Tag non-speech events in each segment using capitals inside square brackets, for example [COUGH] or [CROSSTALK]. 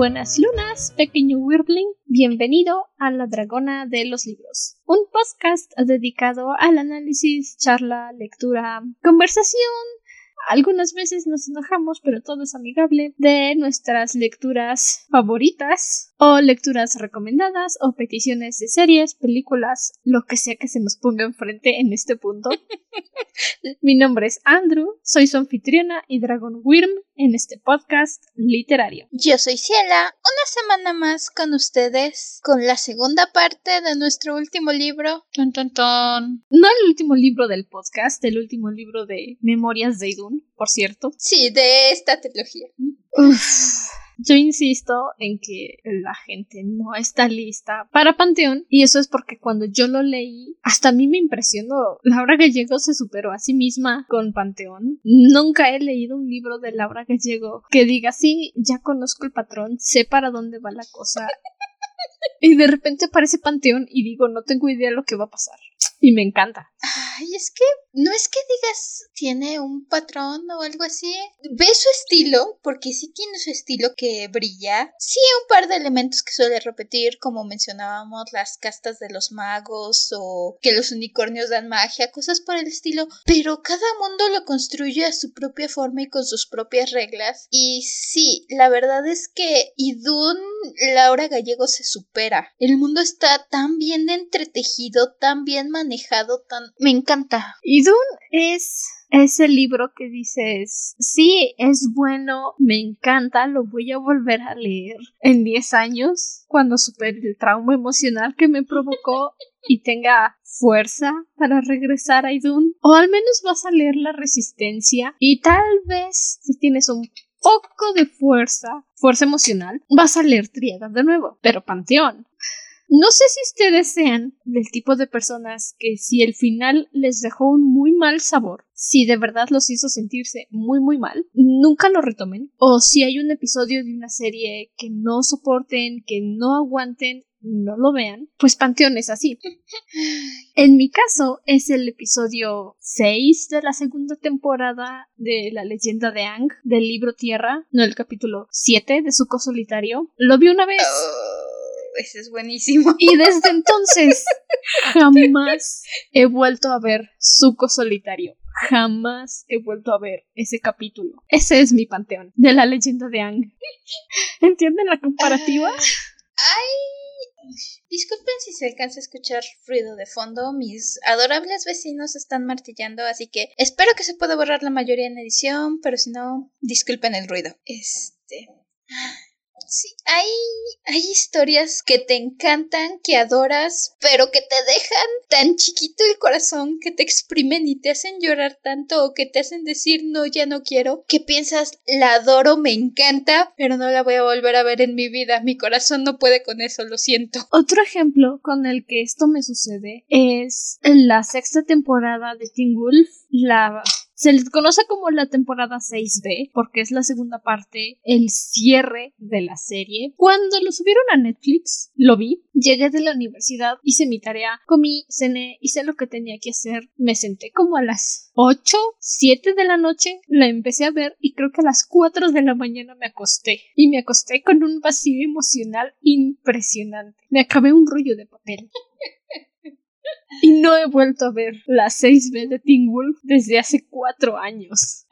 Buenas lunas, pequeño Wirbling. Bienvenido a La Dragona de los Libros, un podcast dedicado al análisis, charla, lectura, conversación. Algunas veces nos enojamos, pero todo es amigable, de nuestras lecturas favoritas, o lecturas recomendadas, o peticiones de series, películas, lo que sea que se nos ponga enfrente en este punto. [LAUGHS] Mi nombre es Andrew, soy su anfitriona y Dragon Wyrm en este podcast literario. Yo soy Ciela, una semana más con ustedes con la segunda parte de nuestro último libro. Ton, ton, ton. No el último libro del podcast, el último libro de Memorias de Idun, por cierto. Sí, de esta trilogía. Yo insisto en que la gente no está lista para Panteón y eso es porque cuando yo lo leí, hasta a mí me impresionó. Laura Gallego se superó a sí misma con Panteón. Nunca he leído un libro de Laura Gallego que diga, sí, ya conozco el patrón, sé para dónde va la cosa. [LAUGHS] Y de repente aparece Panteón y digo, no tengo idea de lo que va a pasar. Y me encanta. Ay, es que no es que digas tiene un patrón o algo así. Ve su estilo, porque sí tiene su estilo que brilla. Sí, un par de elementos que suele repetir, como mencionábamos, las castas de los magos o que los unicornios dan magia, cosas por el estilo. Pero cada mundo lo construye a su propia forma y con sus propias reglas. Y sí, la verdad es que Idun Laura Gallego se supera. El mundo está tan bien entretejido, tan bien manejado, tan... Me encanta. Idun es ese libro que dices, sí, es bueno, me encanta, lo voy a volver a leer en 10 años, cuando supere el trauma emocional que me provocó [LAUGHS] y tenga fuerza para regresar a Idun. O al menos vas a leer La Resistencia y tal vez si tienes un poco de fuerza, fuerza emocional, vas a leer Triada de nuevo, pero Panteón. No sé si ustedes sean del tipo de personas que si el final les dejó un muy mal sabor, si de verdad los hizo sentirse muy muy mal, nunca lo retomen. O si hay un episodio de una serie que no soporten, que no aguanten, no lo vean, pues Panteón es así. En mi caso es el episodio 6 de la segunda temporada de La leyenda de Ang del libro Tierra, no el capítulo 7 de Suco Solitario. Lo vi una vez. Oh, ese es buenísimo. Y desde entonces jamás he vuelto a ver Suco Solitario. Jamás he vuelto a ver ese capítulo. Ese es mi panteón de la leyenda de Ang. ¿Entienden la comparativa? Ay, disculpen si se alcanza a escuchar ruido de fondo. Mis adorables vecinos están martillando, así que espero que se pueda borrar la mayoría en edición, pero si no, disculpen el ruido. Este. Sí, hay, hay historias que te encantan, que adoras, pero que te dejan tan chiquito el corazón, que te exprimen y te hacen llorar tanto o que te hacen decir no, ya no quiero, que piensas la adoro, me encanta, pero no la voy a volver a ver en mi vida, mi corazón no puede con eso, lo siento. Otro ejemplo con el que esto me sucede es en la sexta temporada de Teen Wolf, la se les conoce como la temporada 6B porque es la segunda parte, el cierre de la serie. Cuando lo subieron a Netflix, lo vi, llegué de la universidad, hice mi tarea, comí, cené, hice lo que tenía que hacer, me senté como a las 8, 7 de la noche, la empecé a ver y creo que a las 4 de la mañana me acosté. Y me acosté con un vacío emocional impresionante. Me acabé un rollo de papel. [LAUGHS] [LAUGHS] Y no he vuelto a ver la 6B de Teen Wolf desde hace cuatro años.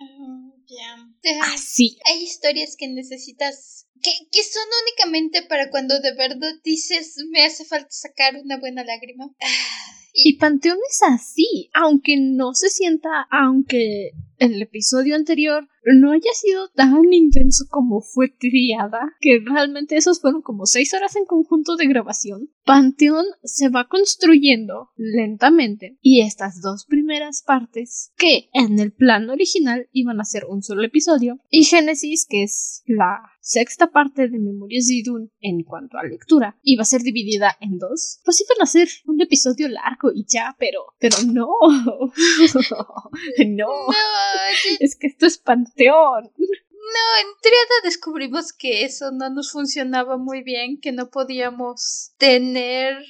Así. Hay historias que necesitas. Que, que son únicamente para cuando de verdad dices me hace falta sacar una buena lágrima. Y Panteón es así, aunque no se sienta, aunque el episodio anterior no haya sido tan intenso como fue Triada, que realmente esos fueron como seis horas en conjunto de grabación. Panteón se va construyendo lentamente y estas dos primeras partes, que en el plan original iban a ser un solo episodio, y Génesis, que es la sexta parte de Memorias de Idun en cuanto a lectura, iba a ser dividida en dos, pues iban a ser un episodio largo y ya, pero, pero no, [LAUGHS] no. [LAUGHS] Es que esto es panteón. No, en Triada descubrimos que eso no nos funcionaba muy bien, que no podíamos tener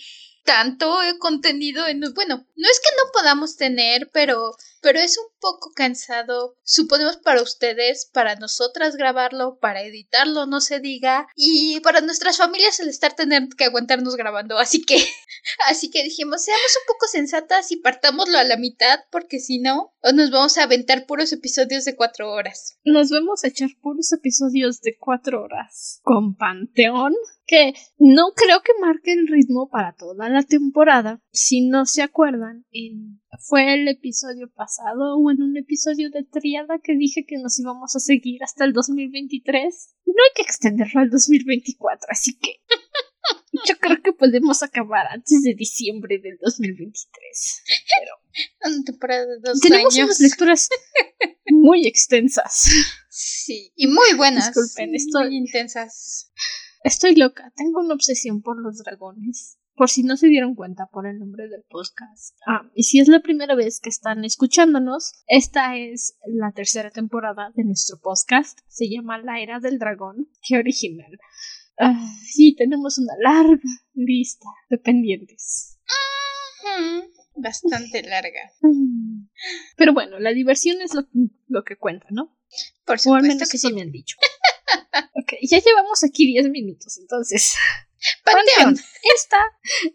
tanto contenido en... Bueno, no es que no podamos tener, pero, pero es un poco cansado, suponemos para ustedes, para nosotras grabarlo, para editarlo, no se diga, y para nuestras familias el estar tener que aguantarnos grabando, así que, [LAUGHS] así que dijimos, seamos un poco sensatas y partámoslo a la mitad, porque si no, nos vamos a aventar puros episodios de cuatro horas. Nos vamos a echar puros episodios de cuatro horas con Panteón que no creo que marque el ritmo para toda la temporada. Si no se acuerdan, en, fue el episodio pasado o en un episodio de Triada que dije que nos íbamos a seguir hasta el 2023. No hay que extenderlo al 2024, así que [LAUGHS] yo creo que podemos acabar antes de diciembre del 2023. Pero [LAUGHS] una temporada de dos tenemos años. unas lecturas muy extensas. Sí, y muy buenas. Disculpen, estoy- muy intensas. Estoy loca, tengo una obsesión por los dragones. Por si no se dieron cuenta por el nombre del podcast. Ah, y si es la primera vez que están escuchándonos, esta es la tercera temporada de nuestro podcast. Se llama La Era del Dragón. Qué original. Ah, sí, tenemos una larga lista de pendientes. Bastante larga. Pero bueno, la diversión es lo, lo que cuenta, ¿no? Por O al supuesto menos que así me han dicho. Ya llevamos aquí 10 minutos, entonces. Panteón. Esta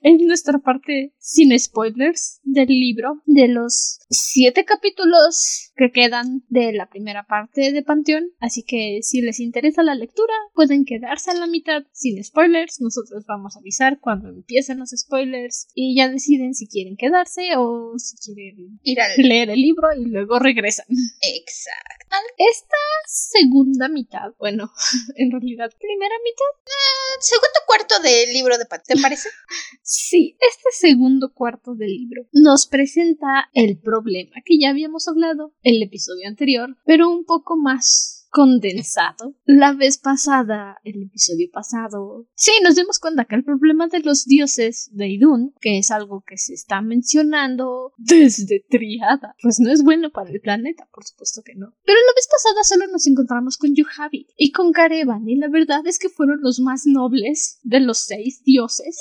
es nuestra parte sin spoilers del libro de los siete capítulos que quedan de la primera parte de Panteón. Así que si les interesa la lectura, pueden quedarse a la mitad sin spoilers. Nosotros vamos a avisar cuando empiecen los spoilers y ya deciden si quieren quedarse o si quieren Ir al. leer el libro y luego regresan. Exacto. Esta segunda mitad, bueno, [LAUGHS] en realidad primera mitad, Segundo cuarto del libro de Panteón, ¿te parece? [LAUGHS] sí, este segundo cuarto del libro nos presenta el problema que ya habíamos hablado el episodio anterior, pero un poco más condensado. La vez pasada, el episodio pasado, sí, nos dimos cuenta que el problema de los dioses de Idun, que es algo que se está mencionando desde Triada, pues no es bueno para el planeta, por supuesto que no. Pero la vez pasada solo nos encontramos con Yohavi y con Karevan, y la verdad es que fueron los más nobles de los seis dioses.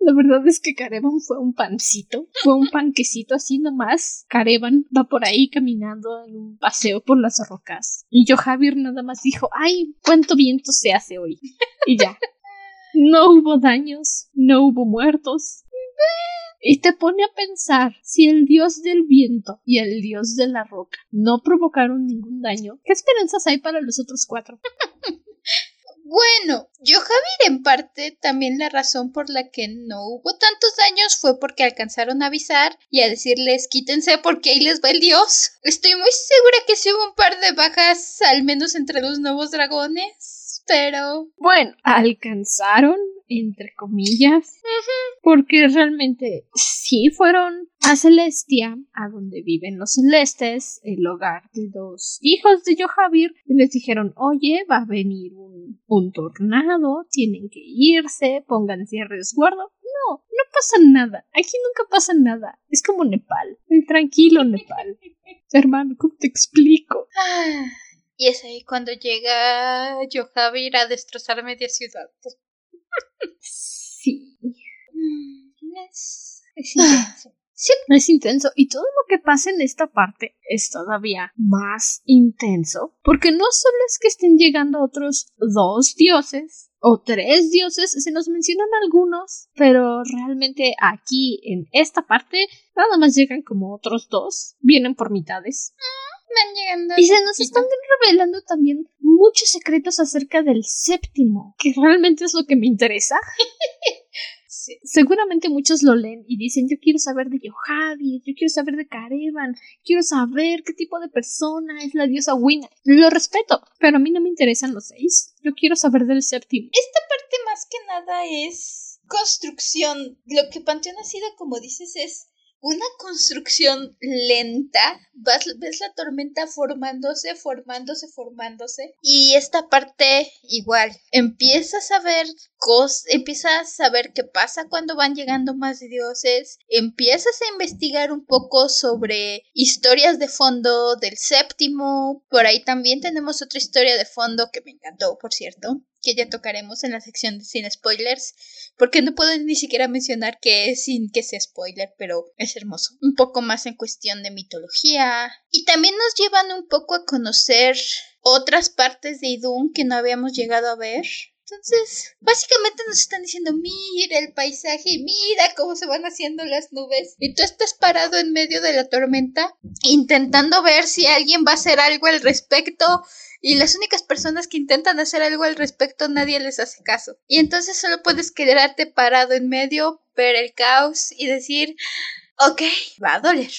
La verdad es que Karevan fue un pancito, fue un panquecito así nomás. Karevan va por ahí caminando en un paseo por las rocas. Y Yohavir nada más dijo, ay, cuánto viento se hace hoy. Y ya. No hubo daños, no hubo muertos. Y te pone a pensar, si el dios del viento y el dios de la roca no provocaron ningún daño, ¿qué esperanzas hay para los otros cuatro? [LAUGHS] Bueno, Yohavir en parte también la razón por la que no hubo tantos daños fue porque alcanzaron a avisar y a decirles quítense porque ahí les va el dios. Estoy muy segura que sí hubo un par de bajas, al menos entre los nuevos dragones, pero... Bueno, alcanzaron, entre comillas, porque realmente sí fueron a Celestia, a donde viven los celestes, el hogar de los hijos de Yohavir, y les dijeron, oye, va a venir un, un tornado, tienen que irse, pónganse a resguardo. No, no pasa nada, aquí nunca pasa nada, es como Nepal, el tranquilo Nepal. [LAUGHS] Hermano, ¿cómo te explico? Ah, [SIGHS] y es ahí cuando llega Yohavir a destrozar media ciudad. Sí. Mm, Es, es intenso. Sí, Es intenso y todo lo que pasa en esta parte es todavía más intenso porque no solo es que estén llegando otros dos dioses o tres dioses, se nos mencionan algunos, pero realmente aquí en esta parte nada más llegan como otros dos, vienen por mitades. van llegando. Y se nos están revelando también muchos secretos acerca del séptimo, que realmente es lo que me interesa. [LAUGHS] Sí. Seguramente muchos lo leen y dicen, yo quiero saber de Yohavi, yo quiero saber de Karevan, quiero saber qué tipo de persona es la diosa Wina. Lo respeto, pero a mí no me interesan los seis. Yo quiero saber del séptimo. Esta parte más que nada es construcción. Lo que Panteón ha sido, como dices, es una construcción lenta. Ves la tormenta formándose, formándose, formándose. Y esta parte igual. Empiezas a ver cosas, empiezas a ver qué pasa cuando van llegando más dioses. Empiezas a investigar un poco sobre historias de fondo del séptimo. Por ahí también tenemos otra historia de fondo que me encantó, por cierto que ya tocaremos en la sección de sin spoilers, porque no puedo ni siquiera mencionar que es sin que sea spoiler, pero es hermoso. Un poco más en cuestión de mitología. Y también nos llevan un poco a conocer otras partes de Idun que no habíamos llegado a ver. Entonces, básicamente nos están diciendo, mira el paisaje, mira cómo se van haciendo las nubes. Y tú estás parado en medio de la tormenta, intentando ver si alguien va a hacer algo al respecto. Y las únicas personas que intentan hacer algo al respecto, nadie les hace caso. Y entonces solo puedes quedarte parado en medio, ver el caos y decir, ok, va a doler.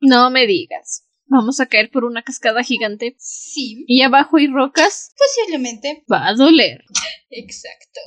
no me digas. Vamos a caer por una cascada gigante. Sí. Y abajo hay rocas. Posiblemente. Va a doler. [LAUGHS] Exacto.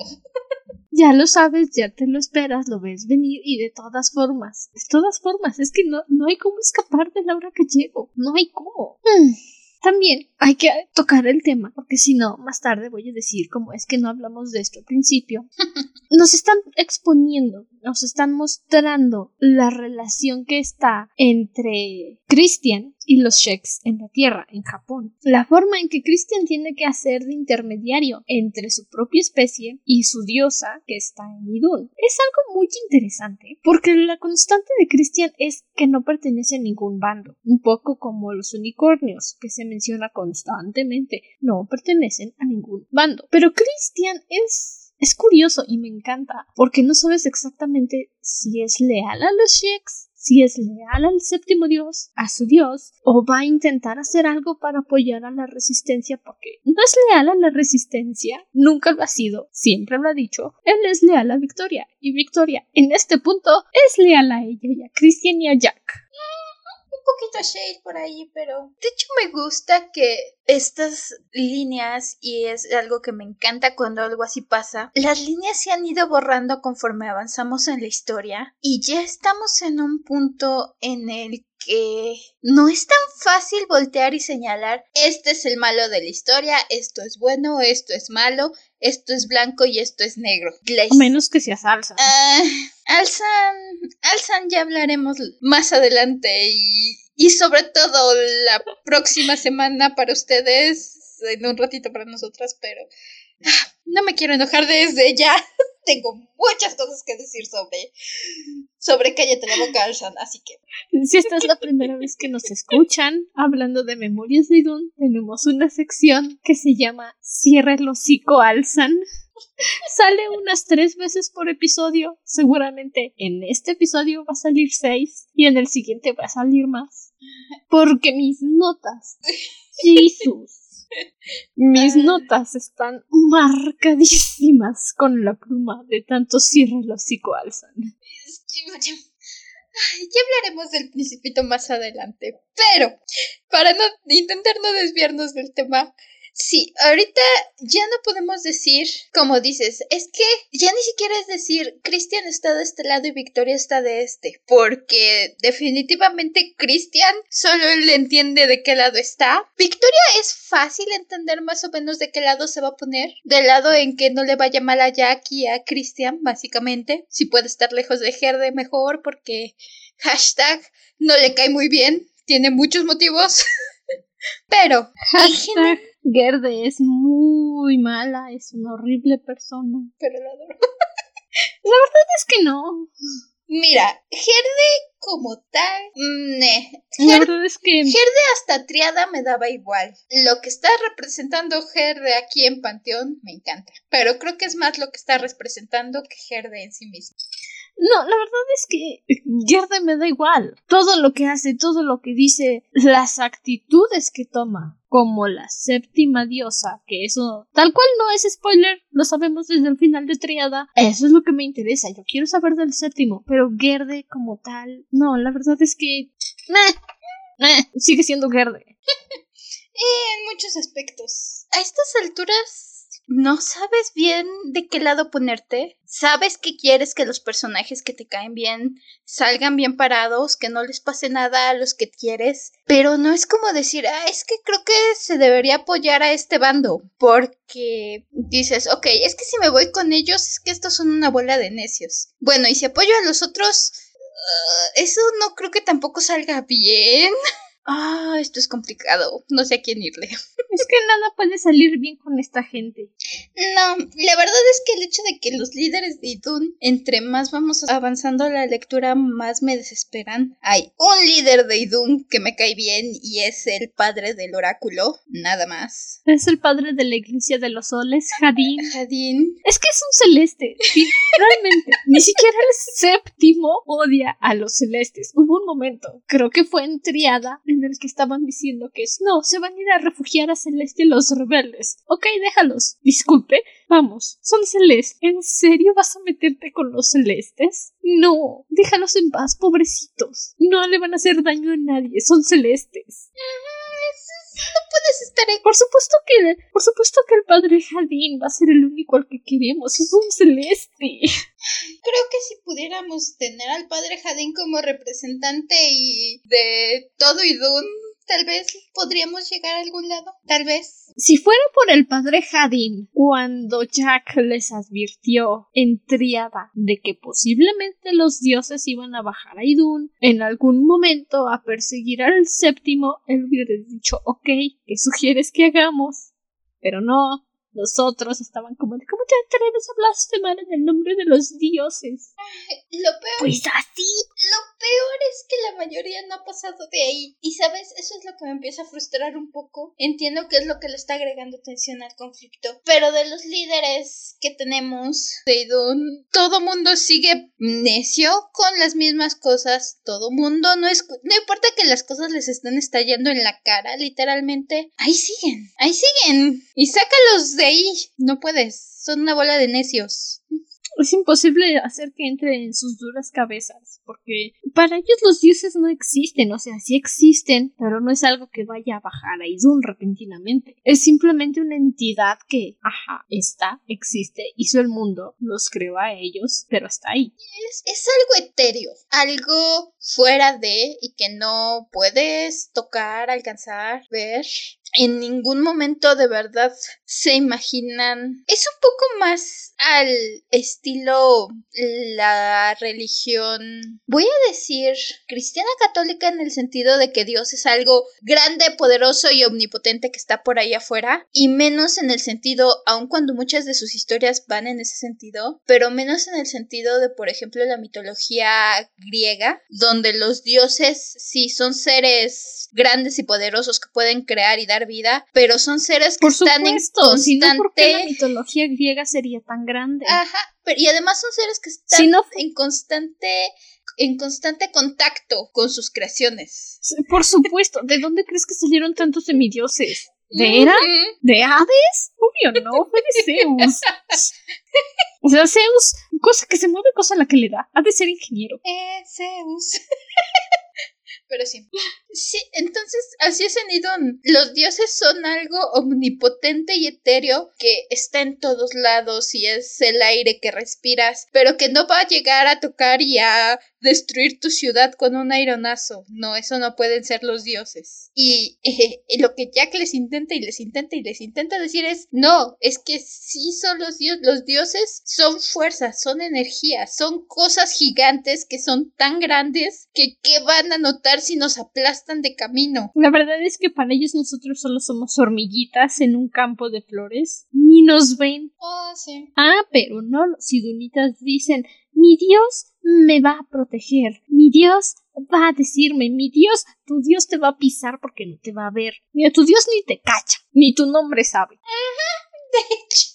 Ya lo sabes, ya te lo esperas, lo ves venir y de todas formas, de todas formas, es que no, no hay cómo escapar de la hora que llego, no hay cómo. Hmm. También hay que tocar el tema, porque si no, más tarde voy a decir cómo es que no hablamos de esto al principio. [LAUGHS] Nos están exponiendo, nos están mostrando la relación que está entre Christian y los Sheks en la Tierra, en Japón. La forma en que Christian tiene que hacer de intermediario entre su propia especie y su diosa que está en Idun. Es algo muy interesante, porque la constante de Christian es que no pertenece a ningún bando, un poco como los unicornios, que se menciona constantemente, no pertenecen a ningún bando. Pero Christian es es curioso y me encanta, porque no sabes exactamente si es leal a los Sheiks, si es leal al séptimo dios, a su dios, o va a intentar hacer algo para apoyar a la resistencia, porque no es leal a la resistencia, nunca lo ha sido, siempre lo ha dicho, él es leal a Victoria, y Victoria en este punto es leal a ella y a Christian y a Jack. Poquito shade por ahí, pero de hecho me gusta que estas líneas, y es algo que me encanta cuando algo así pasa, las líneas se han ido borrando conforme avanzamos en la historia y ya estamos en un punto en el que no es tan fácil voltear y señalar este es el malo de la historia, esto es bueno, esto es malo, esto es blanco y esto es negro. Menos que sea salsa. Uh, Alzan, Alzan ya hablaremos más adelante y, y sobre todo la próxima semana para ustedes, en un ratito para nosotras, pero ah, no me quiero enojar desde ya. [LAUGHS] Tengo muchas cosas que decir sobre sobre Cállate la boca, Alzan, así que... Si esta es la primera vez que nos escuchan hablando de Memorias de Idun, tenemos una sección que se llama Cierra el hocico, Alzan. [LAUGHS] Sale unas tres veces por episodio. Seguramente en este episodio va a salir seis y en el siguiente va a salir más. Porque mis notas. [LAUGHS] Jesús. Mis notas están marcadísimas con la pluma de tanto cierra el hocico alzan. Ya hablaremos del principito más adelante. Pero, para no intentar no desviarnos del tema, Sí, ahorita ya no podemos decir, como dices, es que ya ni siquiera es decir Cristian está de este lado y Victoria está de este, porque definitivamente Cristian solo le entiende de qué lado está. Victoria es fácil entender más o menos de qué lado se va a poner, del lado en que no le vaya mal a Jack y a Cristian, básicamente. Si puede estar lejos de Gerde mejor, porque hashtag no le cae muy bien, tiene muchos motivos. [LAUGHS] Pero, hashtag Gerde es muy mala, es una horrible persona. Pero la adoro. [LAUGHS] la verdad es que no. Mira, Gerde como tal, ne. la verdad es que Gerde hasta triada me daba igual. Lo que está representando Gerde aquí en Panteón me encanta, pero creo que es más lo que está representando que Gerde en sí mismo. No, la verdad es que Gerde me da igual. Todo lo que hace, todo lo que dice, las actitudes que toma, como la séptima diosa, que eso tal cual no es spoiler, lo sabemos desde el final de Triada. Eso es lo que me interesa. Yo quiero saber del séptimo, pero Gerde como tal, no, la verdad es que. sigue siendo Gerde. [LAUGHS] en muchos aspectos. A estas alturas no sabes bien de qué lado ponerte. Sabes que quieres que los personajes que te caen bien salgan bien parados, que no les pase nada a los que quieres, pero no es como decir, ah, es que creo que se debería apoyar a este bando, porque dices, ok, es que si me voy con ellos, es que estos son una bola de necios. Bueno, y si apoyo a los otros, ah, eso no creo que tampoco salga bien. [LAUGHS] Ah, esto es complicado. No sé a quién irle. [LAUGHS] Es que nada puede salir bien con esta gente. No, la verdad es que el hecho de que los líderes de Idun, entre más vamos avanzando la lectura, más me desesperan. Hay un líder de Idun que me cae bien y es el padre del oráculo, nada más. Es el padre de la iglesia de los soles, Jadín. Jadín. Es que es un celeste. Realmente, [LAUGHS] ni siquiera el séptimo odia a los celestes. Hubo un momento, creo que fue en Triada, en el que estaban diciendo que es no, se van a ir a refugiar a Celeste los rebeldes. Ok, déjalos. Disculpe, vamos, son celestes. ¿En serio vas a meterte con los celestes? No, déjalos en paz, pobrecitos. No le van a hacer daño a nadie, son celestes. No puedes estar ahí. Por supuesto que, por supuesto que el padre Jadín va a ser el único al que queremos. Es un celeste. Creo que si pudiéramos tener al padre Jadín como representante y de todo Idun, tal vez podríamos llegar a algún lado. Tal vez. Si fuera por el padre Jadin, cuando Jack les advirtió en Triada de que posiblemente los dioses iban a bajar a Idun en algún momento a perseguir al séptimo, él hubiera dicho, ok, ¿qué sugieres que hagamos? Pero no, los otros estaban como de ¿Cómo te atreves a blasfemar en el nombre de los dioses? Lo peor. Pues así. Lo peor es que la mayoría no ha pasado de ahí. Y sabes, eso es lo que me empieza a frustrar un poco. Entiendo que es lo que le está agregando tensión al conflicto. Pero de los líderes que tenemos de Idun, todo mundo sigue necio con las mismas cosas. Todo mundo no es. No importa que las cosas les estén estallando en la cara, literalmente. Ahí siguen. Ahí siguen. Y sácalos de ahí. No puedes. Son una bola de necios. Es imposible hacer que entre en sus duras cabezas, porque para ellos los dioses no existen, o sea, sí existen, pero no es algo que vaya a bajar a Idun repentinamente. Es simplemente una entidad que, ajá, está, existe, hizo el mundo, los creó a ellos, pero está ahí. Es, es algo etéreo, algo fuera de y que no puedes tocar, alcanzar, ver en ningún momento de verdad se imaginan. Es un poco más al estilo la religión, voy a decir, cristiana católica en el sentido de que Dios es algo grande, poderoso y omnipotente que está por ahí afuera, y menos en el sentido, aun cuando muchas de sus historias van en ese sentido, pero menos en el sentido de, por ejemplo, la mitología griega, donde los dioses sí son seres grandes y poderosos que pueden crear y dar vida, pero son seres que Por están en constante si no, ¿por qué la mitología griega sería tan grande? Ajá, pero y además son seres que están Si no fu- en constante en constante contacto con sus creaciones. Por supuesto, ¿de dónde crees que salieron tantos semidioses? ¿De Hera? ¿De Hades? Obvio no, fue de Zeus. O sea, Zeus, cosa que se mueve, cosa a la que le da. Ha de ser ingeniero. Eh, Zeus. [LAUGHS] Pero sí. Sí, entonces así es en Idun. Los dioses son algo omnipotente y etéreo que está en todos lados y es el aire que respiras, pero que no va a llegar a tocar y a destruir tu ciudad con un aironazo. No, eso no pueden ser los dioses. Y, eh, lo que Jack les intenta y les intenta y les intenta decir es, no, es que sí son los dioses. Los dioses son fuerzas, son energía, son cosas gigantes que son tan grandes que qué van a notar si nos aplastan de camino. La verdad es que para ellos nosotros solo somos hormiguitas en un campo de flores. Ni nos ven. Ah, sí. Ah, pero no, los idunitas dicen, mi Dios me va a proteger, mi Dios va a decirme, mi Dios, tu Dios te va a pisar porque no te va a ver. Mira, tu Dios ni te cacha, ni tu nombre sabe. De hecho,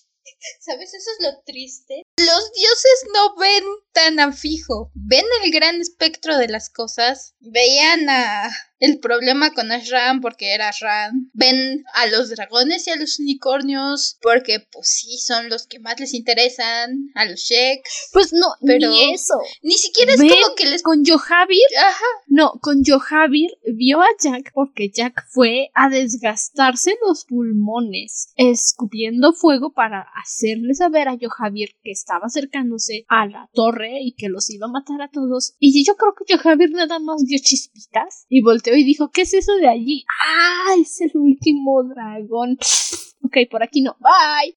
¿sabes? Eso es lo triste. Los dioses no ven tan a fijo. Ven el gran espectro de las cosas. Veían a el problema con Ashran porque era Ashran. Ven a los dragones y a los unicornios porque pues sí son los que más les interesan. A los Sheks. Pues no, Pero- ni eso. Ni siquiera es Ven como que les... Con Johavir, Ajá. no, con Johavir vio a Jack porque Jack fue a desgastarse los pulmones, escupiendo fuego para hacerle saber a Johavir que estaba acercándose a la torre y que los iba a matar a todos. Y yo creo que Johavir nada más vio chispitas y volteó y dijo, ¿qué es eso de allí? ¡Ah! Es el último dragón. Ok, por aquí no. Bye.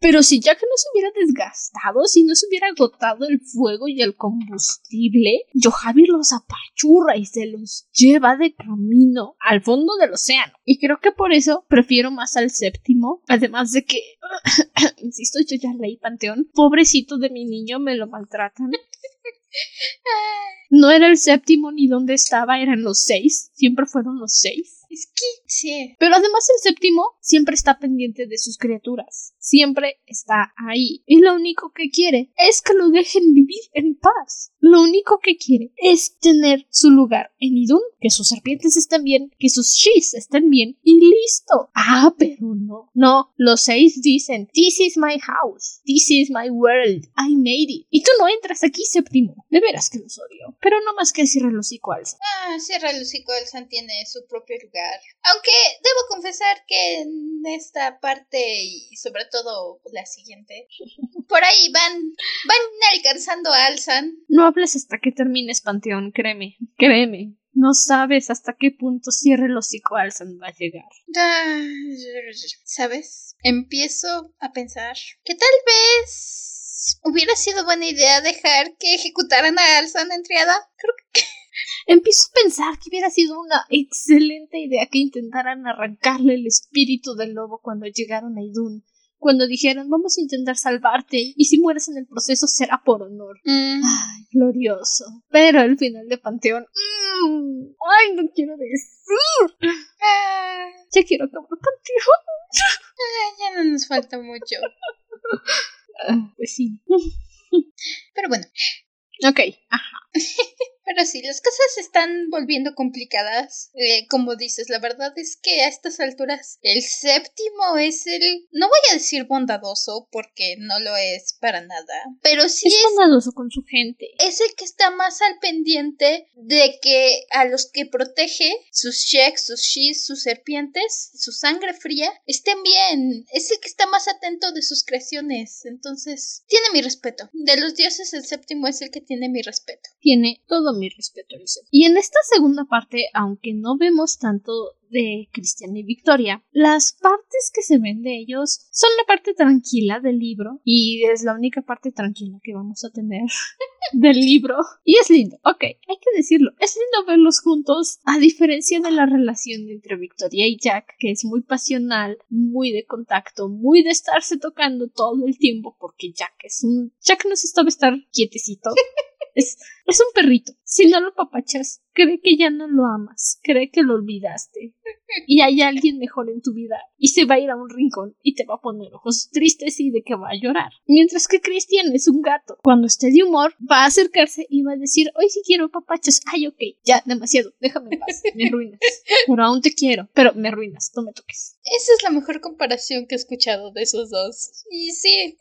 Pero si Jack no se hubiera desgastado, si no se hubiera agotado el fuego y el combustible, Javi los apachurra y se los lleva de camino al fondo del océano. Y creo que por eso prefiero más al séptimo. Además de que, [COUGHS] insisto, yo ya leí Panteón. Pobrecito de mi niño, me lo maltratan. [LAUGHS] No era el séptimo ni dónde estaba, eran los seis. Siempre fueron los seis. Es que sí. Pero además el séptimo siempre está pendiente de sus criaturas. Siempre está ahí. Y lo único que quiere es que lo dejen vivir en paz. Lo único que quiere es tener su lugar en Idun, que sus serpientes estén bien, que sus shis estén bien y listo. Ah, pero no. No, los seis dicen, This is my house. This is my world. I made it. Y tú no entras aquí, séptimo. De veras que los odio. Pero no más que cierra los hocico Ah, cierra el hocico tiene su propio lugar aunque debo confesar que en esta parte y sobre todo la siguiente, por ahí van, van alcanzando a Alzan. No hables hasta que termines Panteón, créeme, créeme. No sabes hasta qué punto cierre el hocico Alzan va a llegar. ¿Sabes? Empiezo a pensar que tal vez hubiera sido buena idea dejar que ejecutaran a Alzan en triada. Creo que Empiezo a pensar que hubiera sido una excelente idea que intentaran arrancarle el espíritu del lobo cuando llegaron a Idun. Cuando dijeron vamos a intentar salvarte y si mueres en el proceso será por honor. Mm. Ay, glorioso. Pero el final de Panteón. Mm, ay, no quiero decir. Ah. ya quiero acabar Panteón. Ah, ya no nos falta mucho. Ah, pues sí. Pero bueno. Ok, ajá. [LAUGHS] Pero sí, las cosas se están volviendo complicadas. Eh, como dices, la verdad es que a estas alturas el séptimo es el... No voy a decir bondadoso porque no lo es para nada. Pero sí es... bondadoso con su gente. Es el que está más al pendiente de que a los que protege, sus sheks, sus shis, sus serpientes, su sangre fría, estén bien. Es el que está más atento de sus creaciones. Entonces, tiene mi respeto. De los dioses, el séptimo es el que tiene mi respeto. Tiene todo mi respeto Y en esta segunda parte, aunque no vemos tanto de Cristian y Victoria, las partes que se ven de ellos son la parte tranquila del libro y es la única parte tranquila que vamos a tener [LAUGHS] del libro y es lindo, ok, hay que decirlo, es lindo verlos juntos a diferencia de la relación entre Victoria y Jack que es muy pasional, muy de contacto, muy de estarse tocando todo el tiempo porque Jack es un... Jack no se estaba estar quietecito. [LAUGHS] Es, es un perrito. Si no lo papachas, cree que ya no lo amas, cree que lo olvidaste. Y hay alguien mejor en tu vida y se va a ir a un rincón y te va a poner ojos tristes y de que va a llorar. Mientras que Cristian es un gato. Cuando esté de humor, va a acercarse y va a decir, hoy sí quiero papachas. Ay, ok, ya, demasiado, déjame en paz, me arruinas. Pero aún te quiero, pero me arruinas, no me toques. Esa es la mejor comparación que he escuchado de esos dos. Y sí.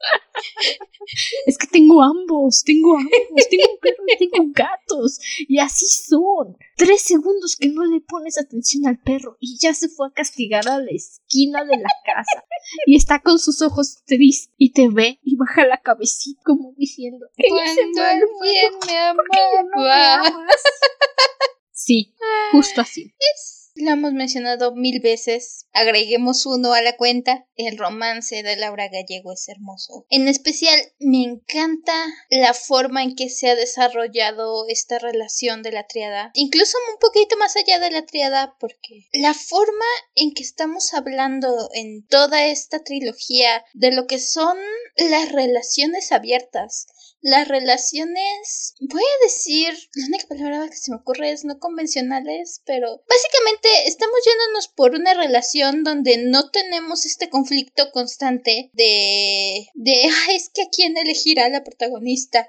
[LAUGHS] es que tengo ambos, tengo ambos, tengo un perro y tengo gatos. Y así son. Tres segundos que no le pones atención al perro y ya se fue a castigar a la esquina de la casa. Y está con sus ojos tristes y te ve y baja la cabecita como diciendo: Cuando alguien me amaba. Sí, justo así. Lo hemos mencionado mil veces. Agreguemos uno a la cuenta. El romance de Laura Gallego es hermoso. En especial, me encanta la forma en que se ha desarrollado esta relación de la triada. Incluso un poquito más allá de la triada, porque la forma en que estamos hablando en toda esta trilogía de lo que son las relaciones abiertas las relaciones, voy a decir, la única palabra que se me ocurre es no convencionales, pero básicamente estamos yéndonos por una relación donde no tenemos este conflicto constante de, de, ah, es que a quién elegirá la protagonista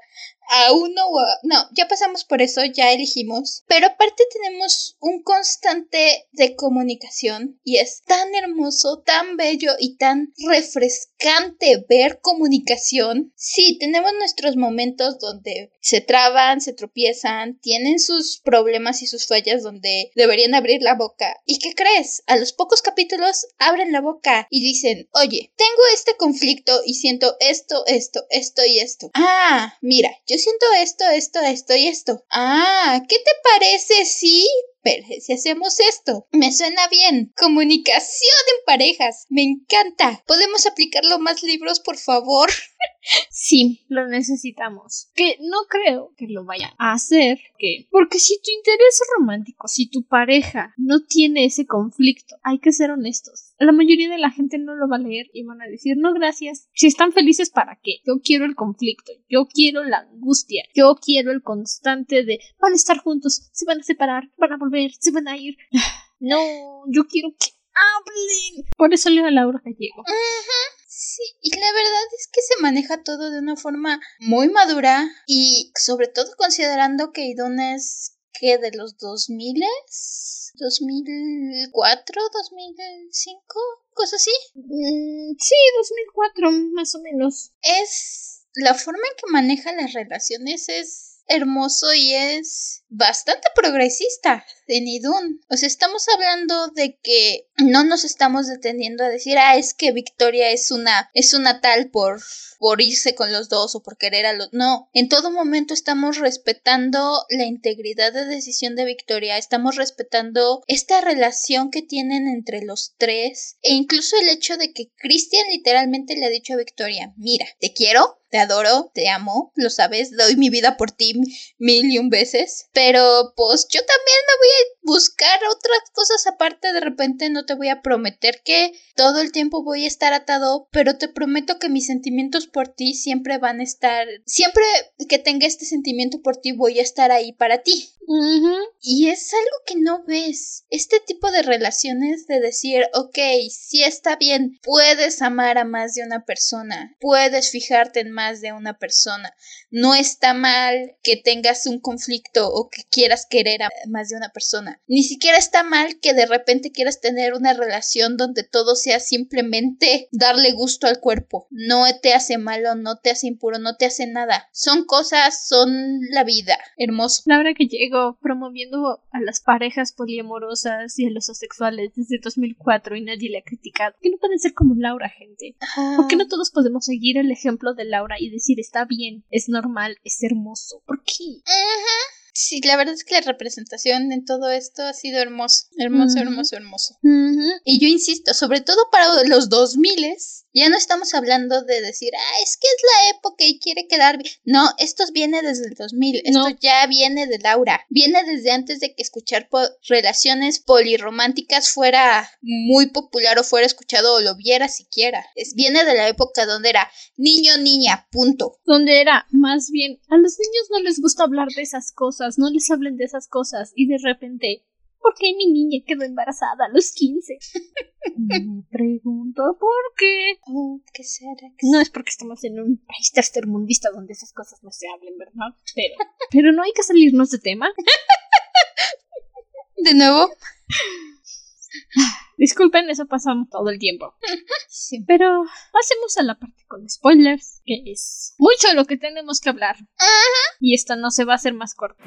a uno o a... No, ya pasamos por eso, ya elegimos. Pero aparte tenemos un constante de comunicación y es tan hermoso, tan bello y tan refrescante ver comunicación. Sí, tenemos nuestros momentos donde se traban, se tropiezan, tienen sus problemas y sus fallas donde deberían abrir la boca. ¿Y qué crees? A los pocos capítulos abren la boca y dicen, oye, tengo este conflicto y siento esto, esto, esto y esto. Ah, mira, yo siento esto, esto, esto y esto. Ah, ¿qué te parece si Pero si hacemos esto, me suena bien. Comunicación en parejas. Me encanta. ¿Podemos aplicarlo más libros, por favor? Sí, lo necesitamos. Que no creo que lo vayan a hacer. Que porque si tu interés romántico, si tu pareja no tiene ese conflicto, hay que ser honestos. La mayoría de la gente no lo va a leer y van a decir no gracias. Si están felices, ¿para qué? Yo quiero el conflicto, yo quiero la angustia, yo quiero el constante de van a estar juntos, se van a separar, van a volver, se van a ir. [SIGHS] No, yo quiero que hablen. Por eso leo a Laura Gallego. Sí, y la verdad es que se maneja todo de una forma muy madura y sobre todo considerando que Iduna es que de los 2000 2004, 2005, cosas así. Mm, sí, 2004, más o menos. Es la forma en que maneja las relaciones es hermoso y es bastante progresista en Idun. O sea, estamos hablando de que no nos estamos deteniendo a decir, ah, es que Victoria es una, es una tal por, por irse con los dos o por querer a los. No, en todo momento estamos respetando la integridad de decisión de Victoria, estamos respetando esta relación que tienen entre los tres e incluso el hecho de que Christian literalmente le ha dicho a Victoria, mira, te quiero, te adoro, te amo, lo sabes, doy mi vida por ti mil y un veces, pero pues yo también me voy a buscar otras cosas aparte, de repente no te voy a prometer que todo el tiempo voy a estar atado, pero te prometo que mis sentimientos por ti siempre van a estar, siempre que tenga este sentimiento por ti voy a estar ahí para ti. Y es algo que no ves. Este tipo de relaciones de decir, ok, si está bien, puedes amar a más de una persona, puedes fijarte en más de una persona. No está mal que tengas un conflicto o que quieras querer a más de una persona. Ni siquiera está mal que de repente quieras tener una relación donde todo sea simplemente darle gusto al cuerpo. No te hace malo, no te hace impuro, no te hace nada. Son cosas, son la vida. Hermoso. La hora que llego promoviendo a las parejas poliamorosas y a los asexuales desde 2004 y nadie le ha criticado. ¿Por qué no pueden ser como Laura, gente? ¿Por qué no todos podemos seguir el ejemplo de Laura y decir está bien, es normal, es hermoso? ¿Por qué? Sí, la verdad es que la representación en todo esto ha sido hermoso, hermoso, hermoso, hermoso. Y yo insisto, sobre todo para los 2000 ya no estamos hablando de decir, ah, es que es la época y quiere quedar bien. No, esto viene desde el 2000, esto ya viene de Laura, viene desde antes de que escuchar relaciones polirrománticas fuera muy popular o fuera escuchado o lo viera siquiera. Es, viene de la época donde era niño, niña, punto. Donde era más bien, a los niños no les gusta hablar de esas cosas, no les hablen de esas cosas y de repente ¿Por qué mi niña quedó embarazada a los 15? Me pregunto por qué. Oh, ¿Qué será? No es porque estamos en un país tercermundista donde esas cosas no se hablen, ¿verdad? Pero, [LAUGHS] pero no hay que salirnos de tema. [LAUGHS] ¿De nuevo? [SIGHS] Disculpen, eso pasa todo el tiempo. Sí. Pero pasemos a la parte con spoilers, que es mucho lo que tenemos que hablar. Y esta no se va a hacer más corta.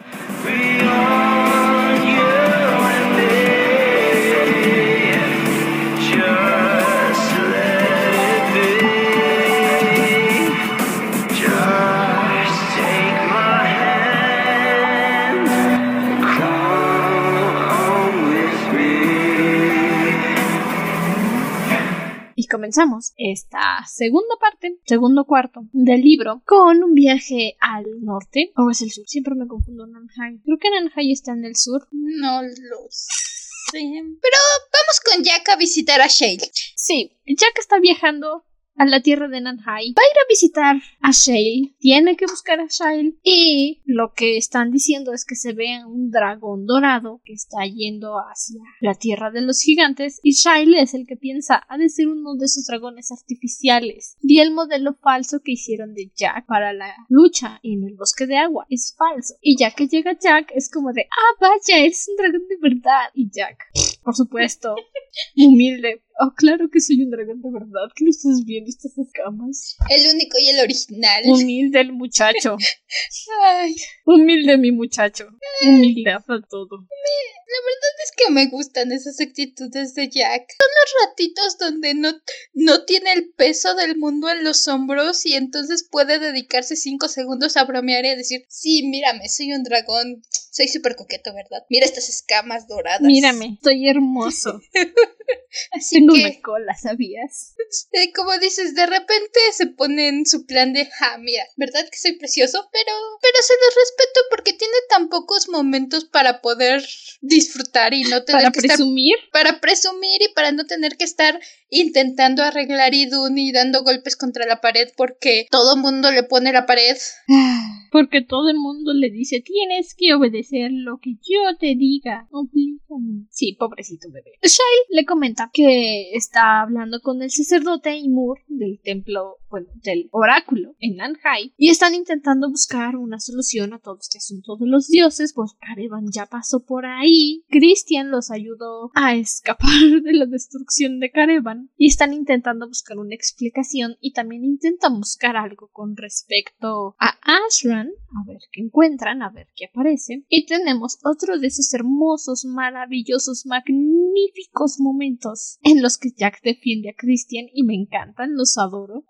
Comenzamos esta segunda parte, segundo cuarto del libro con un viaje al norte o es el sur. Siempre me confundo Nanhai. Creo que Nanhai está en el sur. No lo sé. Pero vamos con Jack a visitar a Shale. Sí, Jack está viajando a la tierra de Nanhai. Va a ir a visitar a Shale. Tiene que buscar a Shale. Y lo que están diciendo es que se ve un dragón dorado que está yendo hacia la tierra de los gigantes. Y Shale es el que piensa ha de ser uno de esos dragones artificiales. Y el modelo falso que hicieron de Jack para la lucha en el bosque de agua es falso. Y ya que llega Jack es como de ah vaya, es un dragón de verdad. Y Jack, por supuesto, [LAUGHS] humilde Oh, claro que soy un dragón de verdad. ¿Qué no estás viendo estas escamas? El único y el original. Humilde el muchacho. [LAUGHS] Ay, Humilde mi muchacho. Humilde hasta todo. la verdad es que me gustan esas actitudes de Jack. Son los ratitos donde no, no tiene el peso del mundo en los hombros y entonces puede dedicarse cinco segundos a bromear y a decir, sí, mírame, soy un dragón. Soy súper coqueto, ¿verdad? Mira estas escamas doradas. Mírame, estoy hermoso. [LAUGHS] Así Tengo que, una cola, ¿sabías? eh, como dices, de repente se pone en su plan de, ja, mira, ¿verdad que soy precioso? Pero, pero se los respeto porque tiene tan pocos momentos para poder disfrutar y no tener Para que estar presumir. para presumir y para no tener que estar intentando arreglar Idun y dando golpes contra la pared porque todo mundo le pone la pared. [SIGHS] Porque todo el mundo le dice, tienes que obedecer lo que yo te diga. Oblígame. Sí, pobrecito bebé. Shail le comenta que está hablando con el sacerdote Imur del templo, bueno, del oráculo en Nanhai y están intentando buscar una solución a todo este asunto de los dioses, pues Karevan ya pasó por ahí. Christian los ayudó a escapar [LAUGHS] de la destrucción de Karevan y están intentando buscar una explicación y también intentan buscar algo con respecto a Ashran, a ver qué encuentran, a ver qué aparece. Y tenemos otro de esos hermosos, maravillosos, magníficos momentos en los que Jack defiende a Christian y me encantan, los adoro.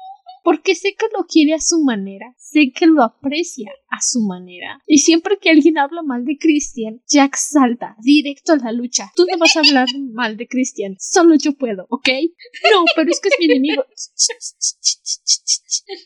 Porque sé que lo quiere a su manera, sé que lo aprecia a su manera. Y siempre que alguien habla mal de Christian, Jack salta directo a la lucha. Tú no vas a hablar [LAUGHS] mal de Christian, solo yo puedo, ¿ok? No, pero es que es mi enemigo.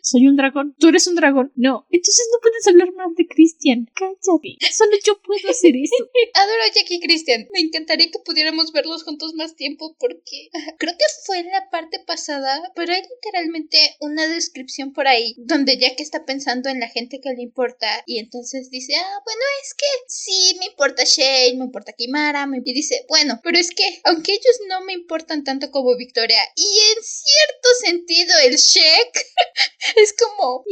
Soy un dragón. ¿Tú eres un dragón? No. Entonces no puedes hablar mal de Christian. Cállate. Solo yo puedo hacer eso. Adoro a Jack y Christian. Me encantaría que pudiéramos verlos juntos más tiempo porque creo que fue en la parte pasada, pero hay literalmente una descripción por ahí donde Jack está pensando en la gente que le importa y entonces dice, ah, bueno, es que sí, me importa Shane, me importa Kimara, me... y dice, bueno, pero es que aunque ellos no me importan tanto como Victoria y en cierto sentido el Shek [LAUGHS] es como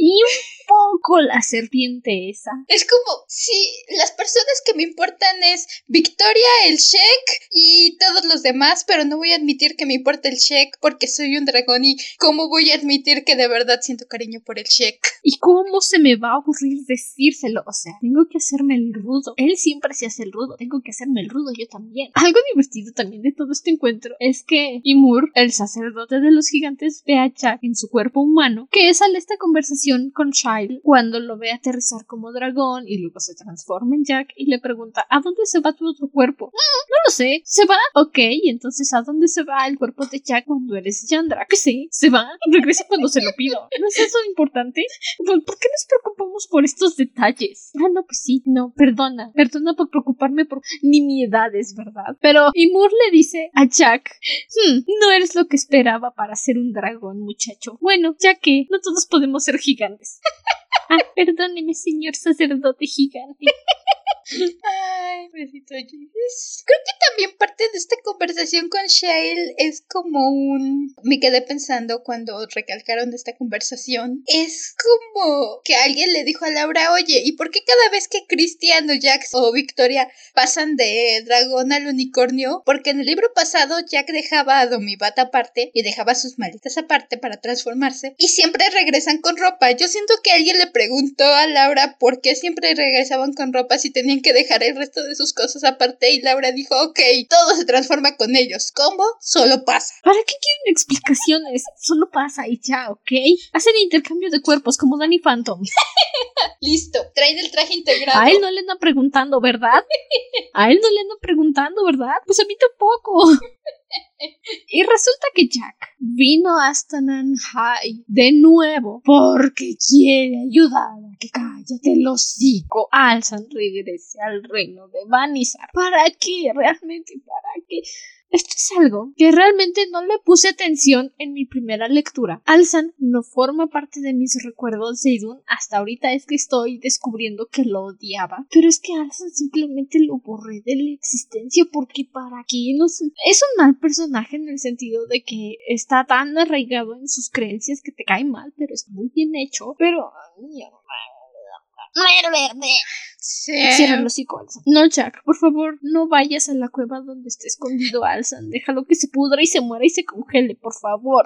poco la serpiente esa. es como si las personas que me importan es Victoria, el Shek y todos los demás, pero no voy a admitir que me importa el Shek porque soy un dragón y cómo voy a admitir que de verdad siento cariño por el Shek. ¿Y cómo se me va a ocurrir decírselo? O sea, tengo que hacerme el rudo. Él siempre se hace el rudo. Tengo que hacerme el rudo yo también. [LAUGHS] Algo divertido también de todo este encuentro es que Imur, el sacerdote de los gigantes, ve a Jack en su cuerpo humano, que sale esta conversación con Cuando lo ve aterrizar como dragón y luego se transforma en Jack y le pregunta ¿A dónde se va tu otro cuerpo? "Mm, no lo sé. ¿Se va? Ok, y entonces ¿a dónde se va el cuerpo de Jack cuando eres Yandra? Que sí, se va. Regresa cuando se lo pido. ¿No es eso importante? ¿Por por qué nos preocupamos por estos detalles? Ah, no, pues sí, no, perdona. Perdona por preocuparme por nimiedades, ¿verdad? Pero Imur le dice a Jack, "Hmm, no eres lo que esperaba para ser un dragón, muchacho. Bueno, ya que no todos podemos ser gigantes. [LAUGHS] [LAUGHS] Ah, perdóneme, señor sacerdote gigante. Ay, besito Jesus. Creo que también parte de esta conversación con Shale es como un... Me quedé pensando cuando recalcaron esta conversación. Es como que alguien le dijo a Laura, oye, ¿y por qué cada vez que Cristian o Jax o Victoria pasan de dragón al unicornio? Porque en el libro pasado Jack dejaba a Domibat aparte y dejaba sus maletas aparte para transformarse y siempre regresan con ropa. Yo siento que alguien le preguntó a Laura por qué siempre regresaban con ropa si tenían que dejar el resto de sus cosas aparte y Laura dijo, ok, todo se transforma con ellos. ¿Cómo? Solo pasa. ¿Para qué quieren explicaciones? Solo pasa y ya, ¿ok? Hacen intercambio de cuerpos como Danny Phantom. [LAUGHS] Listo, traen el traje integrado. A él no le andan preguntando, ¿verdad? A él no le andan preguntando, ¿verdad? Pues a mí tampoco. Y resulta que Jack vino hasta Nanhai de nuevo porque quiere ayudar a que cállate el hocico. Alzan regrese al reino de Vanizar. ¿Para qué? Realmente, ¿para qué? Esto es algo que realmente no le puse atención en mi primera lectura. Alzan no forma parte de mis recuerdos de Idun. Hasta ahorita es que estoy descubriendo que lo odiaba. Pero es que Alzan simplemente lo borré de la existencia porque para qué no sé. Es un mal personaje en el sentido de que está tan arraigado en sus creencias que te cae mal, pero es muy bien hecho. Pero... ay, Sí. Cierra los hocico, Alzan. No, Jack, por favor, no vayas a la cueva donde esté escondido Alzan. Déjalo que se pudra y se muera y se congele, por favor.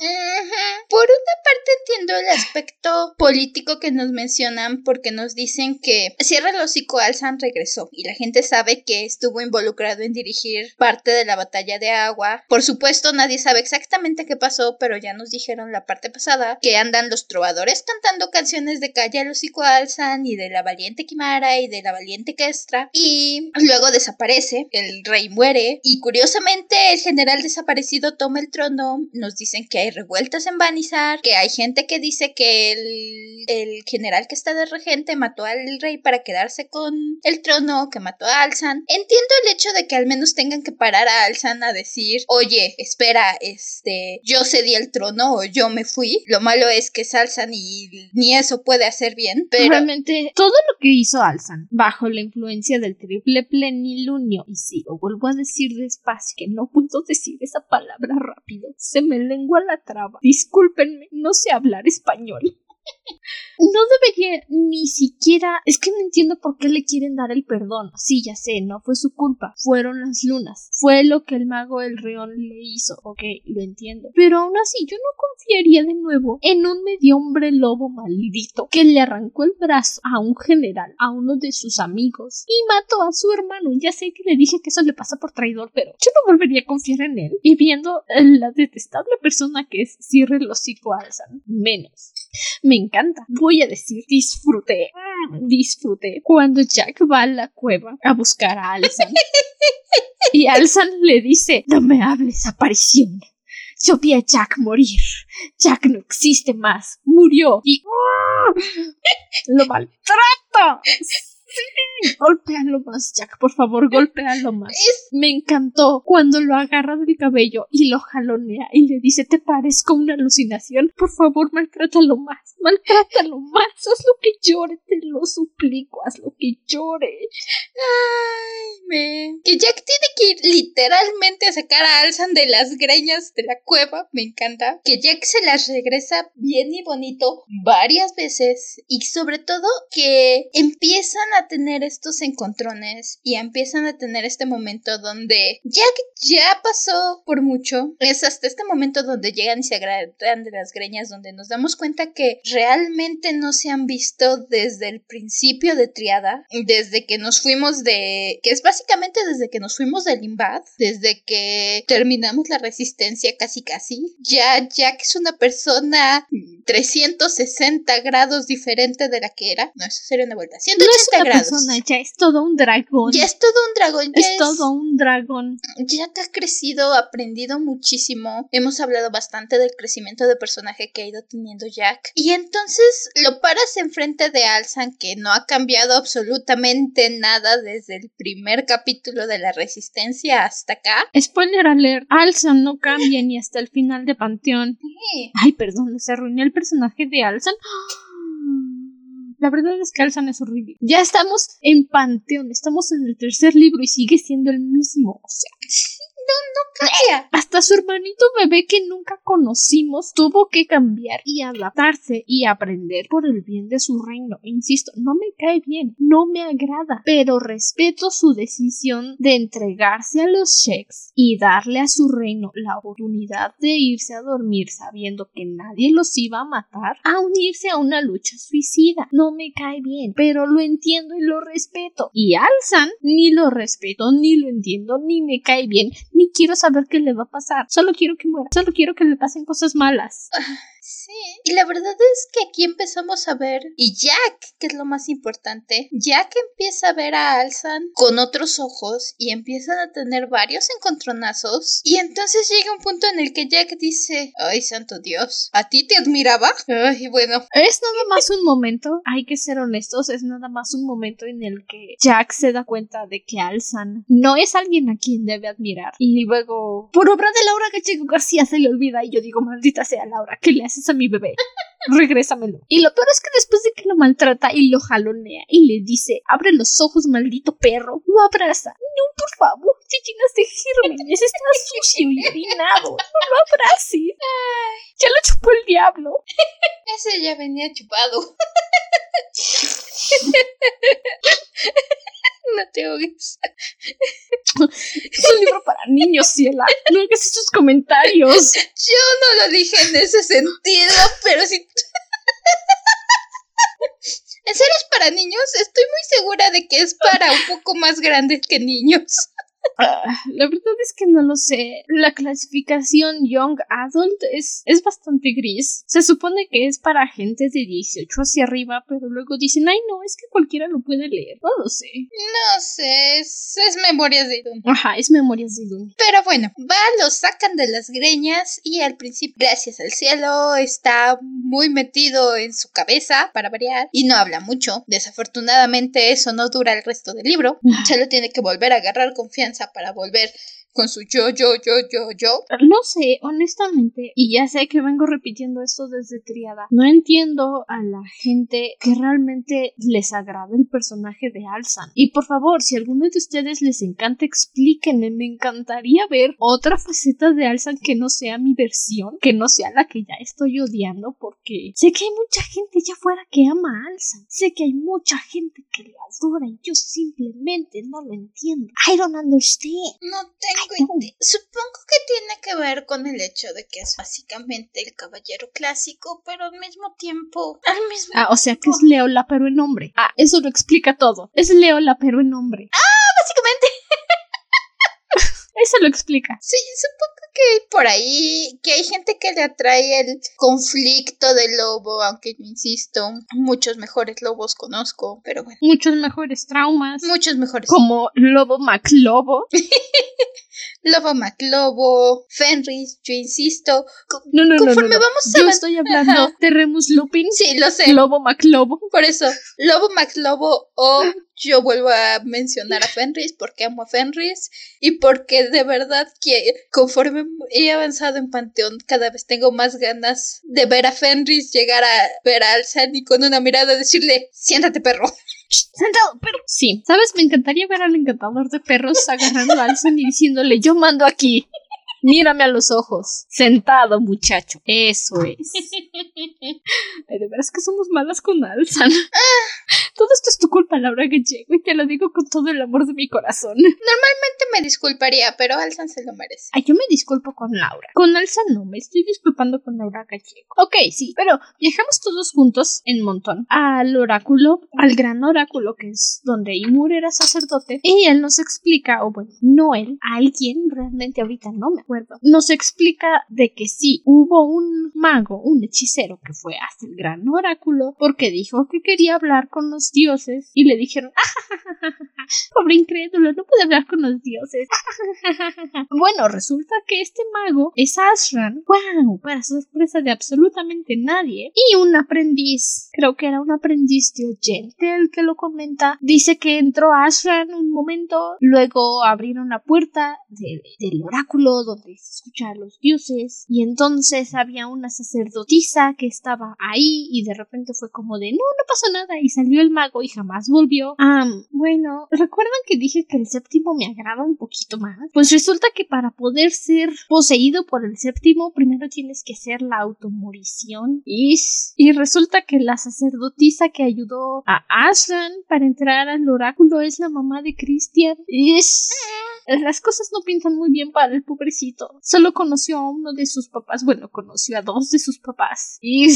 Por una parte entiendo el aspecto político que nos mencionan porque nos dicen que Cierra el hocico Alzan regresó y la gente sabe que estuvo involucrado en dirigir parte de la batalla de agua. Por supuesto, nadie sabe exactamente qué pasó, pero ya nos dijeron la parte pasada que andan los trovadores cantando canciones de Calla el hocico Alzan y de la valiente Kimara y de la valiente Kestra y luego desaparece, el rey muere y curiosamente el general desaparecido toma el trono, nos dicen que hay revueltas en Banizar, que hay gente que dice que el, el general que está de regente mató al rey para quedarse con el trono, que mató a Alzan. Entiendo el hecho de que al menos tengan que parar a Alzan a decir, oye, espera, este, yo cedí el trono o yo me fui. Lo malo es que es Alzan y ni eso puede hacer bien, pero... Realmente, todo lo que hizo Alzan, bajo la influencia del triple plenilunio, y si lo vuelvo a decir despacio, que no puedo decir esa palabra rápido, se me lengua la traba. Discúlpenme, no sé hablar español. No debería ni siquiera. Es que no entiendo por qué le quieren dar el perdón. Sí, ya sé, no fue su culpa. Fueron las lunas. Fue lo que el mago del Reón le hizo. Ok, lo entiendo. Pero aún así, yo no confiaría de nuevo en un medio hombre lobo maldito que le arrancó el brazo a un general, a uno de sus amigos, y mató a su hermano. Ya sé que le dije que eso le pasa por traidor, pero yo no volvería a confiar en él. Y viendo la detestable persona que es, cierre el hocico. Menos. Me encanta. Voy a decir, disfruté. Disfruté. Cuando Jack va a la cueva a buscar a Alzan. [LAUGHS] y Alzan le dice, no me hables, aparición. Yo vi a Jack morir. Jack no existe más. Murió. Y... ¡Lo maltrato! Golpéalo más, Jack, por favor, golpéalo más. Me encantó cuando lo agarra del cabello y lo jalonea y le dice, ¿te parezco una alucinación? Por favor, maltrátalo más, maltrátalo más, haz lo que llore, te lo suplico, haz lo que llore. Ay, me... Que Jack tiene que ir literalmente a sacar a Alzan de las greñas de la cueva, me encanta. Que Jack se las regresa bien y bonito varias veces y sobre todo que empiezan a tener estos encontrones y empiezan a tener este momento donde ya que ya pasó por mucho, es hasta este momento donde llegan y se agarran de las greñas, donde nos damos cuenta que realmente no se han visto desde el principio de Triada, desde que nos fuimos de, que es básicamente desde que nos fuimos del Limbad, desde que terminamos la resistencia casi casi, ya Jack es una persona 360 grados diferente de la que era, no, eso sería una vuelta, 180 grados ya es todo un dragón. Ya es todo un dragón. es, todo un dragón. Ya que ha crecido, aprendido muchísimo. Hemos hablado bastante del crecimiento de personaje que ha ido teniendo Jack. Y entonces lo paras enfrente de Alzan, que no ha cambiado absolutamente nada desde el primer capítulo de la Resistencia hasta acá. Spoiler alert, Alzan no cambia ni hasta el final de Panteón. [LAUGHS] Ay, perdón, se arruiné el personaje de Alzan. La verdad es que Alzan es horrible. Ya estamos en Panteón, estamos en el tercer libro y sigue siendo el mismo. O sea, no. Hasta su hermanito bebé que nunca conocimos tuvo que cambiar y adaptarse y aprender por el bien de su reino. Insisto, no me cae bien, no me agrada, pero respeto su decisión de entregarse a los Sheks y darle a su reino la oportunidad de irse a dormir sabiendo que nadie los iba a matar, a unirse a una lucha suicida. No me cae bien, pero lo entiendo y lo respeto. Y Alzan ni lo respeto, ni lo entiendo, ni me cae bien, quiero saber qué le va a pasar. Solo quiero que muera. Solo quiero que le pasen cosas malas. Sí. Y la verdad es que aquí empezamos a ver, y Jack, que es lo más importante, Jack empieza a ver a Alzan con otros ojos y empiezan a tener varios encontronazos. Y entonces llega un punto en el que Jack dice, ay, santo Dios, ¿a ti te admiraba? Ay, bueno. Es nada más un momento, hay que ser honestos, es nada más un momento en el que Jack se da cuenta de que Alzan no es alguien a quien debe admirar. Y luego, por obra de Laura Gallego García se le olvida y yo digo, maldita sea Laura, ¿qué le haces a mi bebé? Regrésamelo. Y lo peor es que después de que lo maltrata y lo jalonea y le dice, abre los ojos, maldito perro, lo abraza. No, por favor, te llenas de gérmenes, está sucio y orinado. No lo abraces. Ya lo chupó el diablo. Ese ya venía chupado. [LAUGHS] [LAUGHS] No te ahogues. es un libro para niños, Ciela. No hagas esos comentarios. Yo no lo dije en ese sentido, pero si... ¿En serio es para niños? Estoy muy segura de que es para un poco más grandes que niños. Ah, la verdad es que no lo sé. La clasificación Young Adult es, es bastante gris. Se supone que es para gente de 18 hacia arriba, pero luego dicen, ay no, es que cualquiera lo puede leer. No lo sé. No sé, es, es Memorias de Dune. Ajá, es Memorias de Dune. Pero bueno, va, lo sacan de las greñas y al principio, gracias al cielo, está muy metido en su cabeza, para variar, y no habla mucho. Desafortunadamente eso no dura el resto del libro. Se lo tiene que volver a agarrar confianza para volver con su yo, yo, yo, yo, yo. No sé, honestamente, y ya sé que vengo repitiendo esto desde Triada, no entiendo a la gente que realmente les agrada el personaje de Alzan. Y por favor, si a alguno de ustedes les encanta, explíquenme, me encantaría ver otra faceta de Alzan que no sea mi versión, que no sea la que ya estoy odiando, porque sé que hay mucha gente allá afuera que ama a Alzan, sé que hay mucha gente que le adora y yo simplemente no lo entiendo. I don't understand. No tengo Supongo que tiene que ver con el hecho de que es básicamente el caballero clásico, pero al mismo tiempo. Al mismo Ah, o sea que es Leola, pero en hombre. Ah, eso lo explica todo. Es Leola, pero en hombre. Ah, básicamente. Eso lo explica. Sí, supongo que por ahí, que hay gente que le atrae el conflicto del lobo, aunque yo insisto, muchos mejores lobos conozco, pero bueno. Muchos mejores traumas. Muchos mejores. Como Lobo MacLobo. [LAUGHS] Lobo McLobo, Fenris, yo insisto. No, no, conforme no, vamos a Yo estoy hablando de Remus Lupin. Sí, lo sé. Lobo McLobo. Por eso, Lobo McLobo o yo vuelvo a mencionar a Fenris porque amo a Fenris y porque de verdad que conforme he avanzado en Panteón cada vez tengo más ganas de ver a Fenris llegar a ver a Alzan y con una mirada decirle, siéntate perro. [LAUGHS] Sentado, perro. Sí, ¿sabes? Me encantaría ver al encantador de perros agarrando a Alzan y diciéndole, yo mando aquí. Mírame a los ojos. Sentado, muchacho. Eso es. [LAUGHS] Ay, de veras que somos malas con Alzan. [LAUGHS] Todo esto es tu culpa, Laura Gallego, y te lo digo con todo el amor de mi corazón. Normalmente me disculparía, pero Alzan se lo merece. Ay, yo me disculpo con Laura. Con Alzan no, me estoy disculpando con Laura Gallego. Ok, sí, pero viajamos todos juntos en montón al oráculo, al gran oráculo que es donde Imur era sacerdote, y él nos explica, o bueno, no él, alguien, realmente ahorita no me nos explica de que sí, hubo un mago, un hechicero que fue hasta el gran oráculo porque dijo que quería hablar con los dioses y le dijeron, pobre incrédulo, no puede hablar con los dioses. [LAUGHS] bueno, resulta que este mago es Ashran, wow, para sorpresa de absolutamente nadie, y un aprendiz, creo que era un aprendiz de oyente el que lo comenta, dice que entró Ashran un momento, luego abrieron la puerta del oráculo donde se escucha a los dioses, y entonces había una sacerdotisa que estaba ahí y de repente fue como de no, no pasó nada y salió el mago y jamás volvió. Ah, bueno, ¿recuerdan que dije que el séptimo me agrada un poquito más? Pues resulta que para poder ser poseído por el séptimo, primero tienes que hacer la automorición. Y, y resulta que la sacerdotisa que ayudó a Ashran para entrar al oráculo es la mamá de Christian. Y las cosas no pintan muy bien para el pobrecito. Solo conoció a uno de sus papás. Bueno, conoció a dos de sus papás. Y.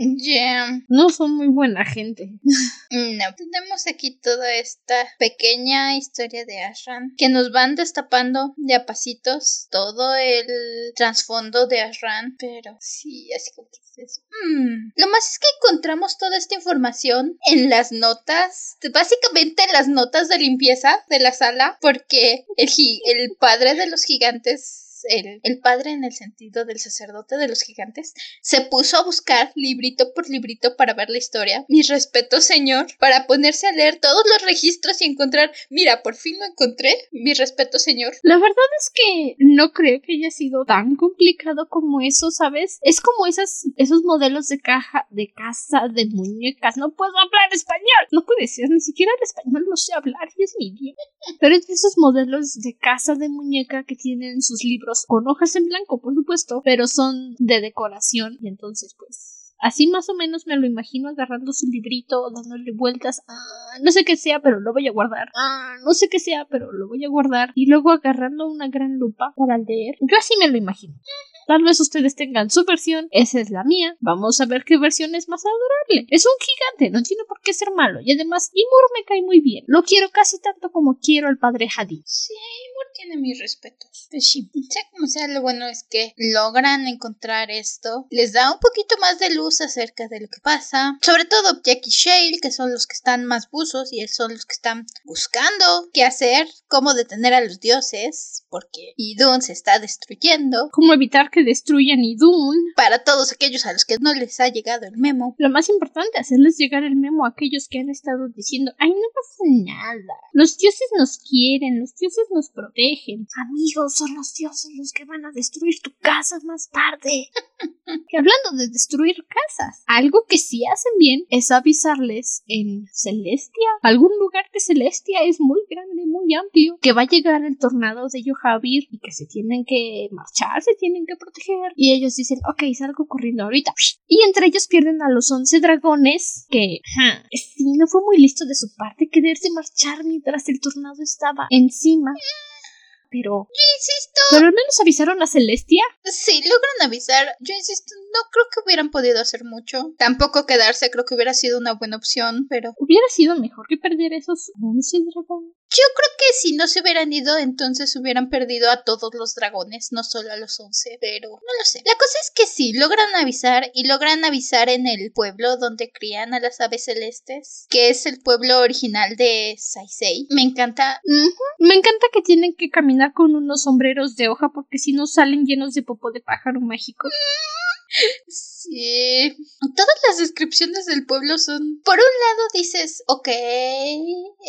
Yeah. No son muy buena gente. [LAUGHS] No. Tenemos aquí toda esta pequeña historia de Ashran que nos van destapando de a pasitos todo el trasfondo de Ashran. Pero sí, así como que dices. Mm". Lo más es que encontramos toda esta información en las notas, básicamente en las notas de limpieza de la sala, porque el, el padre de los gigantes antes el, padre en el sentido del sacerdote de los gigantes, se puso a buscar librito por librito para ver la historia. Mi respeto, señor, para ponerse a leer todos los registros y encontrar, mira, por fin lo encontré. Mi respeto, señor. La verdad es que no creo que haya sido tan complicado como eso, ¿sabes? Es como esas, esos modelos de caja, de casa, de muñecas. No puedo hablar español. No puede ser, ni siquiera el español no sé hablar y es mi idioma. Pero es de esos modelos de casa de muñeca que tienen sus libros con hojas en blanco, por supuesto, pero son de decoración y entonces pues Así más o menos me lo imagino agarrando su librito, dándole vueltas. Ah, no sé qué sea, pero lo voy a guardar. No sé qué sea, pero lo voy a guardar. Y luego agarrando una gran lupa para leer. Yo así me lo imagino. Tal vez ustedes tengan su versión, esa es la mía. Vamos a ver qué versión es más adorable. Es un gigante, no tiene por qué ser malo. Y además, Imur me cae muy bien. Lo quiero casi tanto como quiero al padre Hadid. Sí, Imur tiene mis respetos. Pues sí. Sea como sea, lo bueno es que logran encontrar esto. Les da un poquito más de luz acerca de lo que pasa. Sobre todo Jack y Shale, que son los que están más buzos y son los que están buscando qué hacer, cómo detener a los dioses, porque Idun se está destruyendo. Cómo evitar que destruyan Idun. Para todos aquellos a los que no les ha llegado el memo. Lo más importante, hacerles llegar el memo a aquellos que han estado diciendo, ay, no pasa nada. Los dioses nos quieren, los dioses nos protegen. Amigos, son los dioses los que van a destruir tu casa más tarde. [LAUGHS] que hablando de destruir casas, algo que sí hacen bien es avisarles en Celestia. Algún lugar de Celestia es muy grande, muy amplio, que va a llegar el tornado de Yohavir y que se tienen que marchar, se tienen que proteger. Y ellos dicen, ok, salgo corriendo ahorita. Y entre ellos pierden a los once dragones que, sí, no fue muy listo de su parte quererse marchar mientras el tornado estaba encima pero. Yo insisto. Pero al menos avisaron a Celestia. Sí, logran avisar. Yo insisto, no creo que hubieran podido hacer mucho. Tampoco quedarse, creo que hubiera sido una buena opción, pero. Hubiera sido mejor que perder esos 11 dragones. Yo creo que si no se hubieran ido, entonces hubieran perdido a todos los dragones, no solo a los 11, pero no lo sé. La cosa es que sí, logran avisar y logran avisar en el pueblo donde crían a las aves celestes, que es el pueblo original de Saisei. Me encanta. Me encanta que tienen que caminar con unos sombreros de hoja porque si no salen llenos de popo de pájaro mágico. Sí. Todas las descripciones del pueblo son. Por un lado dices, ok,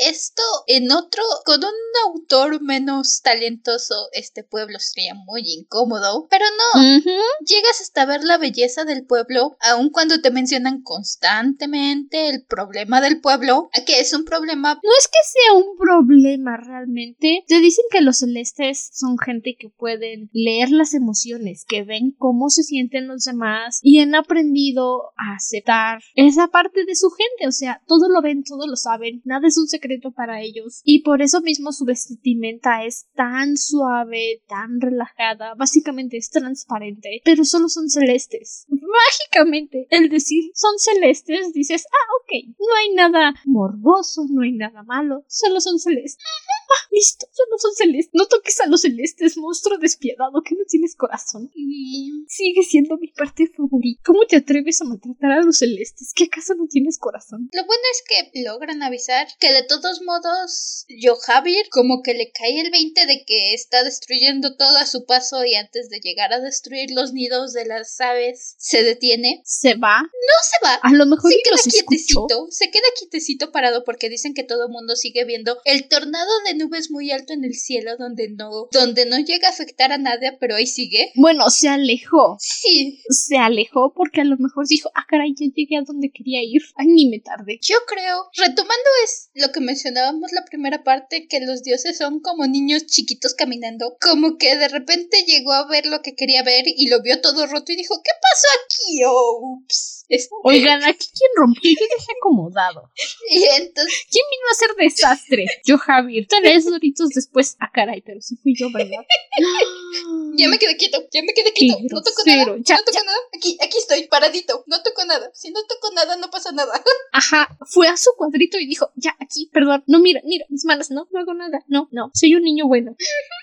esto en otro, con un autor menos talentoso, este pueblo sería muy incómodo. Pero no. Llegas hasta ver la belleza del pueblo, aun cuando te mencionan constantemente el problema del pueblo, que es un problema. No es que sea un problema realmente. Te dicen que los celestes son gente que pueden leer las emociones, que ven cómo se sienten los y han aprendido a aceptar esa parte de su gente, o sea, todo lo ven, todo lo saben, nada es un secreto para ellos y por eso mismo su vestimenta es tan suave, tan relajada, básicamente es transparente, pero solo son celestes. [LAUGHS] Mágicamente, el decir son celestes, dices, ah, ok, no hay nada morboso, no hay nada malo, solo son celestes. [LAUGHS] Listo, solo son celestes. No toques a los celestes, monstruo despiadado que no tienes corazón. Y sigue siendo mi parte favorita. ¿Cómo te atreves a maltratar a los celestes? ¿Que acaso no tienes corazón? Lo bueno es que logran avisar que de todos modos, yo Javier como que le cae el 20 de que está destruyendo todo a su paso y antes de llegar a destruir los nidos de las aves, se detiene. ¿Se va? No se va. A lo mejor se queda quietecito. Se queda quietecito parado porque dicen que todo el mundo sigue viendo el tornado de nubes muy alto en el cielo donde no, donde no llega a afectar a nadie, pero ahí sigue. Bueno, se alejó. Sí, se alejó porque a lo mejor dijo, ah, caray, ya llegué a donde quería ir. Ay, ni me tardé. Yo creo, retomando es lo que mencionábamos la primera parte, que los dioses son como niños chiquitos caminando, como que de repente llegó a ver lo que quería ver y lo vio todo roto y dijo, ¿qué pasó aquí? Ups. Oigan, aquí quién rompió, yo dejé acomodado. [LAUGHS] Y entonces. ¿Quién vino a hacer desastre? Yo, Javier. Tres doritos después. Ah, caray, pero sí fui yo, ¿verdad? [LAUGHS] ya me quedé quieto, ya me quedé quieto. no toco nada. no toco nada. Aquí, aquí estoy, paradito. No toco nada. Si no toco nada, no pasa nada. [LAUGHS] Ajá. Fue a su cuadrito y dijo, ya, aquí, perdón. No, mira, mira, mis manos. No, no hago nada. No, no. Soy un niño bueno.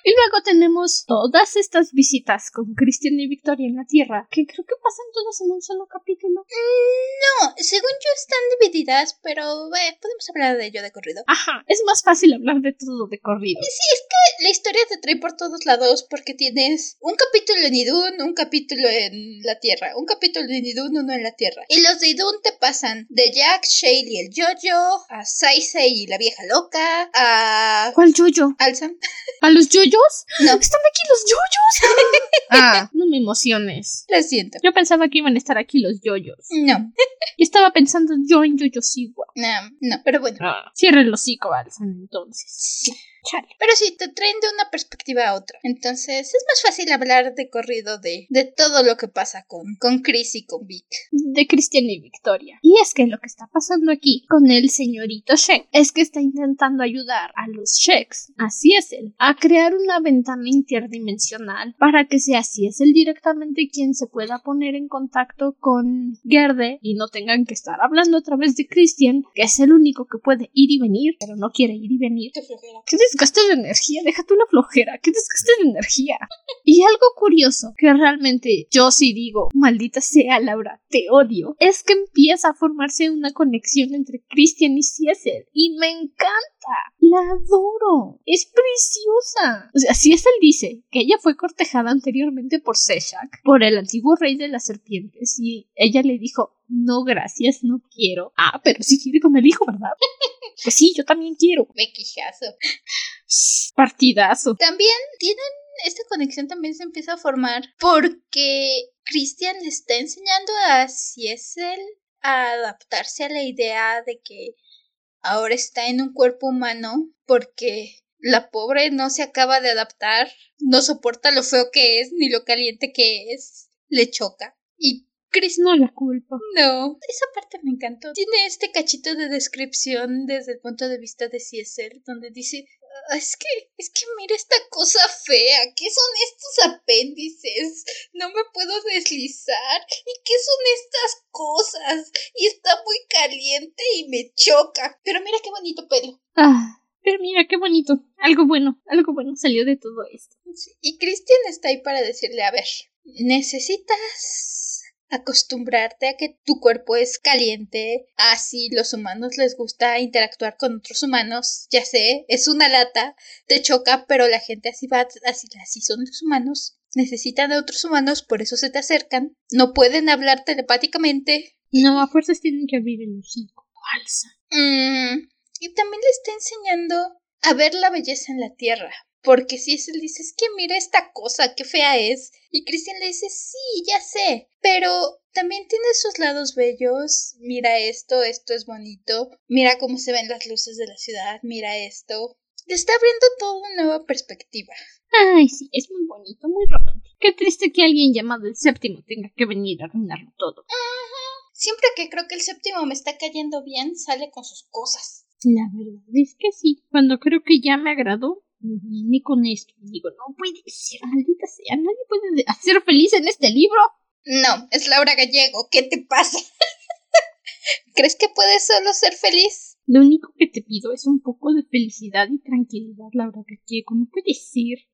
y luego tenemos todas estas visitas con Cristian y Victoria en la Tierra, que creo que pasan todas en un solo capítulo. No, según yo están divididas, pero eh, podemos hablar de ello de corrido. Ajá, es más fácil hablar de todo de corrido. Sí, es que la historia te trae por todos lados porque tienes un capítulo en Idun, un capítulo en la Tierra, un capítulo en Idun, uno en la Tierra. Y los de Idun te pasan de Jack, Shale y el Jojo, a Saisei y la vieja loca, a... ¿Cuál Jojo? Alzam. [LAUGHS] ¿A los Jojos? No. ¿Están aquí los Jojos? [LAUGHS] ah, no me emociones. Lo siento. Yo pensaba que iban a estar aquí los Jojos. No. Yo estaba pensando yo en Sigua. No, no, pero bueno. Ah, cierre el hocico, entonces. Chale. Pero sí, te traen de una perspectiva a otra. Entonces es más fácil hablar de corrido de, de todo lo que pasa con, con Chris y con Vic. De Cristian y Victoria. Y es que lo que está pasando aquí con el señorito Sheck es que está intentando ayudar a los Shecks, así es él, a crear una ventana interdimensional para que sea así es él directamente quien se pueda poner en contacto con Gerde y no tengan que estar hablando a través de Christian, que es el único que puede ir y venir, pero no quiere ir y venir. Qué flojera. ¡Qué desgaste de energía! Deja tú la flojera. ¡Qué desgaste de energía! Y algo curioso, que realmente yo sí digo, maldita sea Laura, te odio, es que empieza a formarse una conexión entre Christian y Cecil. Y me encanta. La adoro. Es preciosa. O sea, Cecil dice que ella fue cortejada anteriormente por Seshak, por el antiguo rey de las serpientes, y ella le dijo, no, gracias, no quiero. Ah, pero sí quiere con el hijo, ¿verdad? [LAUGHS] pues sí, yo también quiero. Me quijazo. Partidazo. También tienen esta conexión también se empieza a formar porque Christian le está enseñando a Ciesel a adaptarse a la idea de que ahora está en un cuerpo humano porque la pobre no se acaba de adaptar, no soporta lo feo que es ni lo caliente que es, le choca. Y Chris No la culpa. no, esa parte me encantó. Tiene este cachito de descripción desde el punto de vista de Cieser, donde dice, "Ah, es que, es que mira esta cosa fea, ¿qué son estos apéndices? No me puedo deslizar. ¿Y qué son estas cosas? Y está muy caliente y me choca. Pero mira qué bonito pelo. Ah, pero mira qué bonito. Algo bueno, algo bueno salió de todo esto. Sí, Y Christian está ahí para decirle, a ver, necesitas acostumbrarte a que tu cuerpo es caliente, así los humanos les gusta interactuar con otros humanos, ya sé, es una lata, te choca, pero la gente así va, así, así son los humanos, necesitan de otros humanos, por eso se te acercan, no pueden hablar telepáticamente, No, a fuerzas tienen que abrir el hocico. Falsa. Mm, y también le está enseñando a ver la belleza en la tierra. Porque si él dice, es que mira esta cosa, qué fea es. Y Cristian le dice, sí, ya sé. Pero también tiene sus lados bellos. Mira esto, esto es bonito. Mira cómo se ven las luces de la ciudad. Mira esto. Le está abriendo toda una nueva perspectiva. Ay, sí, es muy bonito, muy romántico. Qué triste que alguien llamado el séptimo tenga que venir a arruinarlo todo. Siempre que creo que el séptimo me está cayendo bien, sale con sus cosas. La verdad es que sí. Cuando creo que ya me agradó, viene con esto. Y digo, no puede ser, maldita sea, nadie puede [LAUGHS] hacer feliz en este libro. No, es Laura Gallego. ¿Qué te pasa? [LAUGHS] ¿Crees que puedes solo ser feliz? Lo único que te pido es un poco de felicidad y tranquilidad, Laura Gallego. No puede ser.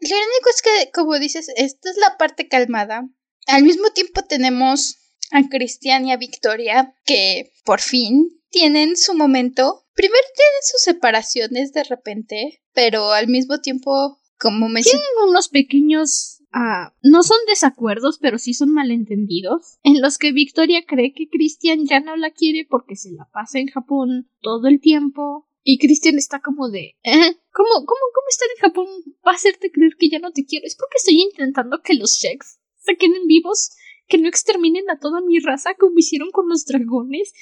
Lo único es que, como dices, esta es la parte calmada. Al mismo tiempo tenemos a Cristian y a Victoria que por fin tienen su momento. Primero tienen sus separaciones de repente, pero al mismo tiempo, como me Tienen unos pequeños... ah, no son desacuerdos, pero sí son malentendidos, en los que Victoria cree que Christian ya no la quiere porque se la pasa en Japón todo el tiempo. Y Christian está como de, ¿eh? ¿Cómo, cómo, cómo estar en Japón va a hacerte creer que ya no te quiero? Es porque estoy intentando que los Sheks se queden vivos, que no exterminen a toda mi raza como hicieron con los dragones.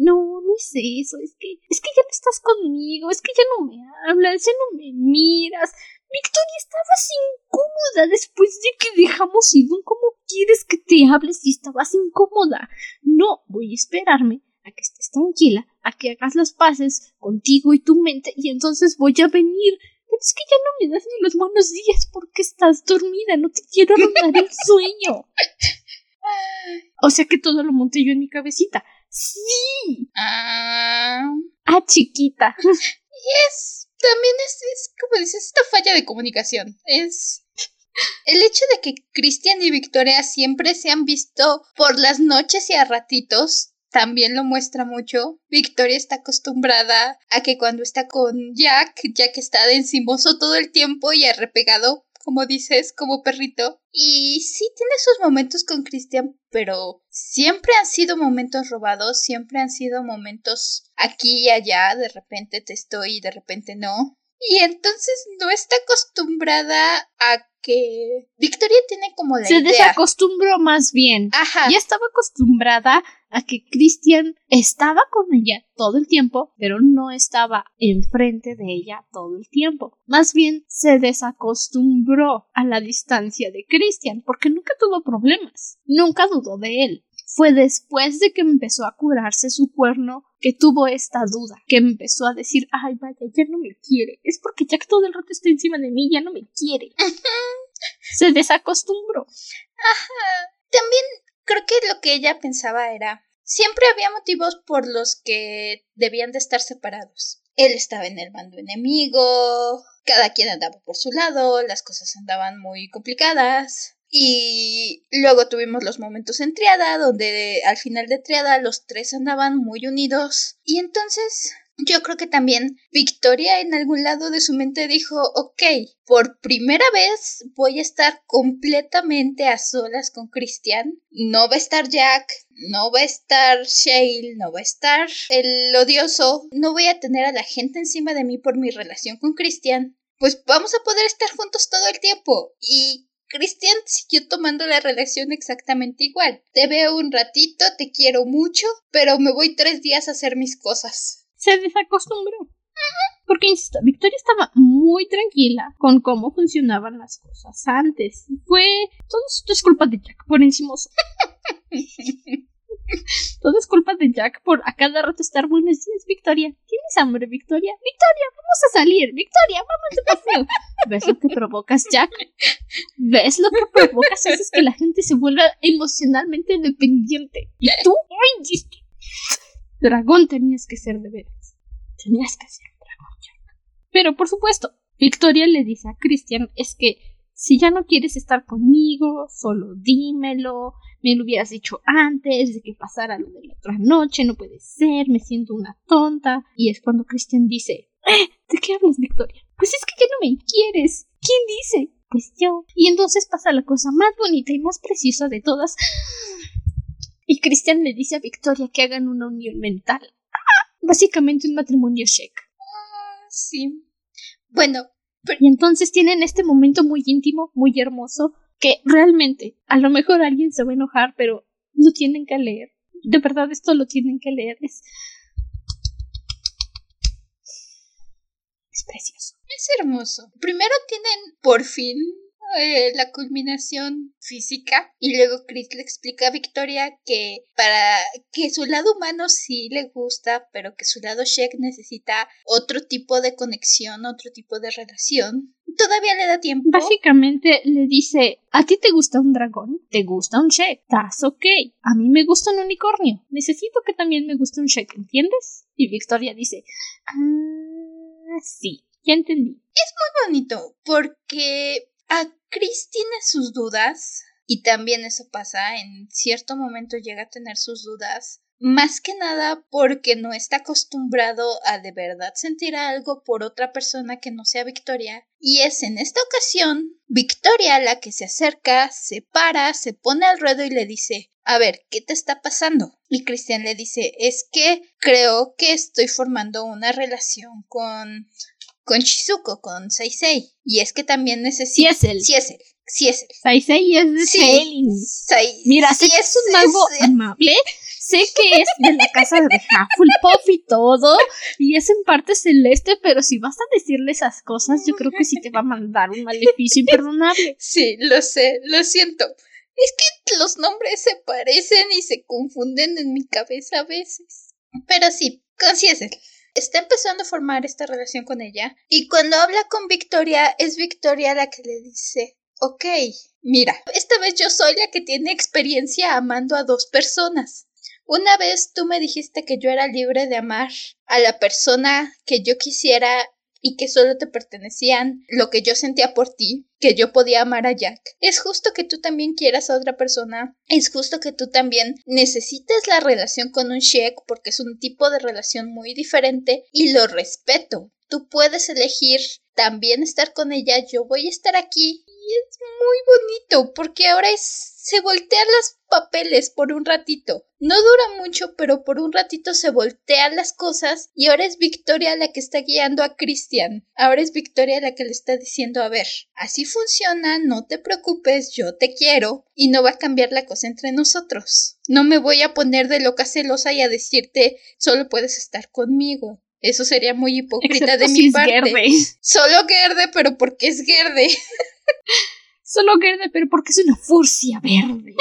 No, no es eso, es que, es que ya no estás conmigo, es que ya no me hablas, ya no me miras. Victoria, estabas incómoda después de que dejamos ir. ¿Cómo quieres que te hables si estabas incómoda? No, voy a esperarme a que estés tranquila, a que hagas las paces contigo y tu mente, y entonces voy a venir. Pero es que ya no me das ni los buenos días porque estás dormida, no te quiero arruinar el sueño. [LAUGHS] O sea que todo lo monté yo en mi cabecita. Sí. Ah, Ah, chiquita. es también es, es como dices esta falla de comunicación es el hecho de que Cristian y Victoria siempre se han visto por las noches y a ratitos también lo muestra mucho. Victoria está acostumbrada a que cuando está con Jack, Jack está de encimoso todo el tiempo y arrepegado, como dices, como perrito. Y sí tiene sus momentos con Christian, pero siempre han sido momentos robados, siempre han sido momentos aquí y allá, de repente te estoy y de repente no. Y entonces no está acostumbrada a que Victoria tiene como la Se idea. desacostumbró más bien. Ajá. Ya estaba acostumbrada a que Christian estaba con ella todo el tiempo, pero no estaba enfrente de ella todo el tiempo. Más bien se desacostumbró a la distancia de Christian porque nunca tuvo problemas, nunca dudó de él. Fue después de que empezó a curarse su cuerno que tuvo esta duda, que empezó a decir, ay, vaya, ya no me quiere. Es porque Jack todo el rato está encima de mí, ya no me quiere. Se desacostumbró. También creo que lo que ella pensaba era, siempre había motivos por los que debían de estar separados. Él estaba en el bando enemigo, cada quien andaba por su lado, las cosas andaban muy complicadas. Y luego tuvimos los momentos en triada, donde al final de triada los tres andaban muy unidos. Y entonces yo creo que también Victoria en algún lado de su mente dijo, ok, por primera vez voy a estar completamente a solas con Christian. No va a estar Jack, no va a estar Shale, no va a estar el odioso, no voy a tener a la gente encima de mí por mi relación con Christian. Pues vamos a poder estar juntos todo el tiempo. Y Christian siguió tomando la relación exactamente igual. Te veo un ratito, te quiero mucho, pero me voy tres días a hacer mis cosas. Se desacostumbró. Porque, insisto, Victoria estaba muy tranquila con cómo funcionaban las cosas antes. Fue. Todo esto es culpa de Jack por encimoso. [LAUGHS] todo es culpa de Jack por a cada rato estar buenos días, Victoria. ¿Tienes hambre, Victoria? Victoria, vamos a salir. Victoria, vamos de paseo. ¿Ves lo que provocas, Jack? ¿Ves lo que provocas? Haces que la gente se vuelva emocionalmente dependiente. Y tú, ¡ay! Dragón tenías que ser de veras. Tenías que ser dragón, Jack. Pero por supuesto, Victoria le dice a Christian es que si ya no quieres estar conmigo, solo dímelo. Me lo hubieras dicho antes de que pasara lo de la otra noche. No puede ser, me siento una tonta. Y es cuando Christian dice, ¿Eh? ¿De qué hablas, Victoria? Pues es que ya no me quieres. ¿Quién dice? Pues yo. Y entonces pasa la cosa más bonita y más preciosa de todas. Y Christian le dice a Victoria que hagan una unión mental. Básicamente un matrimonio chic. Ah, sí. Bueno, Y entonces tienen este momento muy íntimo, muy hermoso, que realmente, a lo mejor alguien se va a enojar, pero lo tienen que leer. De verdad, esto lo tienen que leer. Es. Es precioso. es hermoso. Primero tienen por fin eh, la culminación física y luego Chris le explica a Victoria que para que su lado humano sí le gusta, pero que su lado Shek necesita otro tipo de conexión, otro tipo de relación. Todavía le da tiempo. Básicamente le dice, ¿a ti te gusta un dragón? ¿Te gusta un Shek? ¿Estás ok? A mí me gusta un unicornio. Necesito que también me guste un Shek, ¿entiendes? Y Victoria dice, ah, sí, ya entendí. muy bonito porque a Chris tiene sus dudas y también eso pasa, en cierto momento llega a tener sus dudas, más que nada porque no está acostumbrado a de verdad sentir algo por otra persona que no sea Victoria. Y es en esta ocasión Victoria la que se acerca, se para, se pone al ruedo y le dice a ver, ¿qué te está pasando? Y Cristian le dice, es que creo que estoy formando una relación con con Shizuko, con Seisei. Y es que también necesita... Sí es él. Sí es él. Sí es él. Saisei es de Sí. Sailing. Sei- Mira, sí sé que es un mago amable, sé que es de la casa de Hufflepuff y todo, y es en parte celeste, pero si vas a decirle esas cosas, yo creo que sí te va a mandar un maleficio imperdonable. [LAUGHS] Sí, lo sé, lo siento. Es que los nombres se parecen y se confunden en mi cabeza a veces. Pero sí, con sí es él. Está empezando a formar esta relación con ella y cuando habla con Victoria es Victoria la que le dice, ok, mira, esta vez yo soy la que tiene experiencia amando a dos personas. Una vez tú me dijiste que yo era libre de amar a la persona que yo quisiera y que solo te pertenecían lo que yo sentía por ti, que yo podía amar a Jack. Es justo que tú también quieras a otra persona, es justo que tú también necesites la relación con un Sheik porque es un tipo de relación muy diferente y lo respeto. Tú puedes elegir también estar con ella, yo voy a estar aquí es muy bonito porque ahora es se voltean los papeles por un ratito. No dura mucho, pero por un ratito se voltean las cosas y ahora es Victoria la que está guiando a Christian. Ahora es Victoria la que le está diciendo, a ver, así funciona, no te preocupes, yo te quiero y no va a cambiar la cosa entre nosotros. No me voy a poner de loca celosa y a decirte, solo puedes estar conmigo. Eso sería muy hipócrita de mi parte. Solo Gerde, pero porque es Gerde. [LAUGHS] Solo Gerde, pero porque es una furcia verde.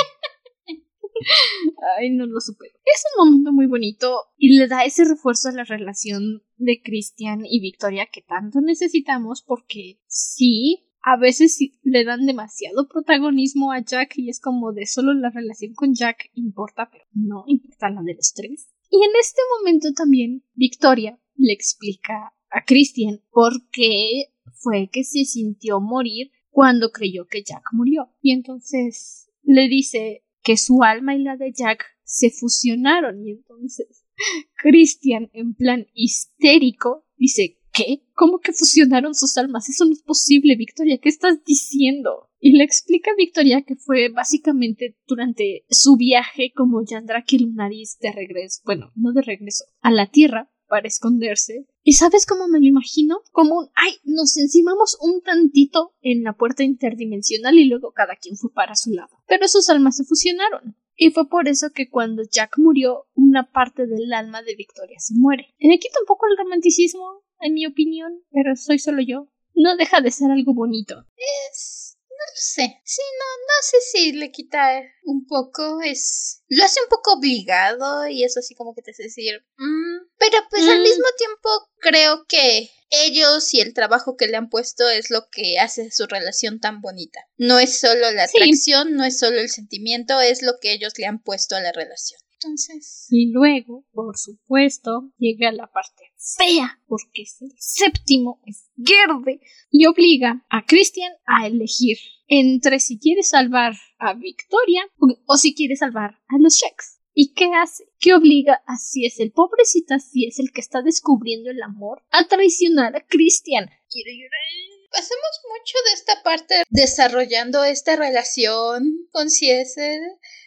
Ay, no lo supero. Es un momento muy bonito y le da ese refuerzo a la relación de Christian y Victoria que tanto necesitamos porque sí, a veces le dan demasiado protagonismo a Jack y es como de solo la relación con Jack importa, pero no importa la de los tres. Y en este momento también Victoria le explica a Christian por qué fue que se sintió morir cuando creyó que Jack murió. Y entonces le dice que su alma y la de Jack se fusionaron. Y entonces [LAUGHS] Christian, en plan histérico, dice ¿Qué? ¿Cómo que fusionaron sus almas? Eso no es posible, Victoria. ¿Qué estás diciendo? Y le explica a Victoria que fue básicamente durante su viaje como Yandraki Lunaris de regreso, bueno, no de regreso, a la Tierra, para esconderse. ¿Y sabes cómo me lo imagino? Como un, ay, nos encimamos un tantito en la puerta interdimensional y luego cada quien fue para su lado. Pero sus almas se fusionaron. Y fue por eso que cuando Jack murió, una parte del alma de Victoria se muere. Le quita un poco el romanticismo, en mi opinión, pero soy solo yo. No deja de ser algo bonito. Es no lo sé. Sí, no, no sé si le quita un poco. Es. Lo hace un poco obligado y eso así como que te hace decir. Mm". Pero pues al mm. mismo tiempo creo que ellos y el trabajo que le han puesto es lo que hace su relación tan bonita. No es solo la atracción, no es solo el sentimiento, es lo que ellos le han puesto a la relación. Entonces. Y luego, por supuesto, llega la parte fea, porque es el séptimo, es Gerde, y obliga a Christian a elegir entre si quiere salvar a Victoria o, si quiere salvar a los Sheks. ¿Y qué hace? ¿Qué obliga a si pobrecita, si es el que está descubriendo el amor, a traicionar a Christian? Quiere llorar. Pasamos mucho de esta parte desarrollando esta relación con Ciesel.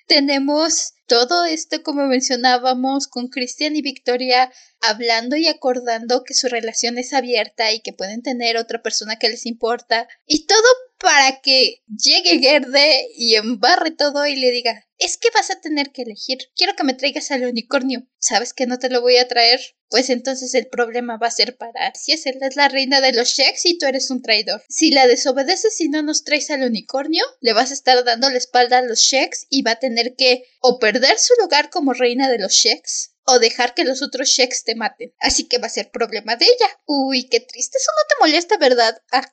Tenemos todo esto, como mencionábamos, con Cristian y Victoria hablando y acordando que su relación es abierta y que pueden tener otra persona que les importa. Y todo para que llegue Gerde y embarre todo y le diga, es que vas a tener que elegir. Quiero que me traigas al unicornio. ¿Sabes que no te lo voy a traer? Pues entonces el problema va a ser para si es, la reina de los Sheks y tú eres un traidor. Si la desobedeces y no nos traes al unicornio, le vas a estar dando la espalda a los Sheks y va a tener que o perder su lugar como reina de los Sheks o dejar que los otros Sheks te maten. Así que va a ser problema de ella. Uy, qué triste. Eso no te molesta, ¿verdad? Ah.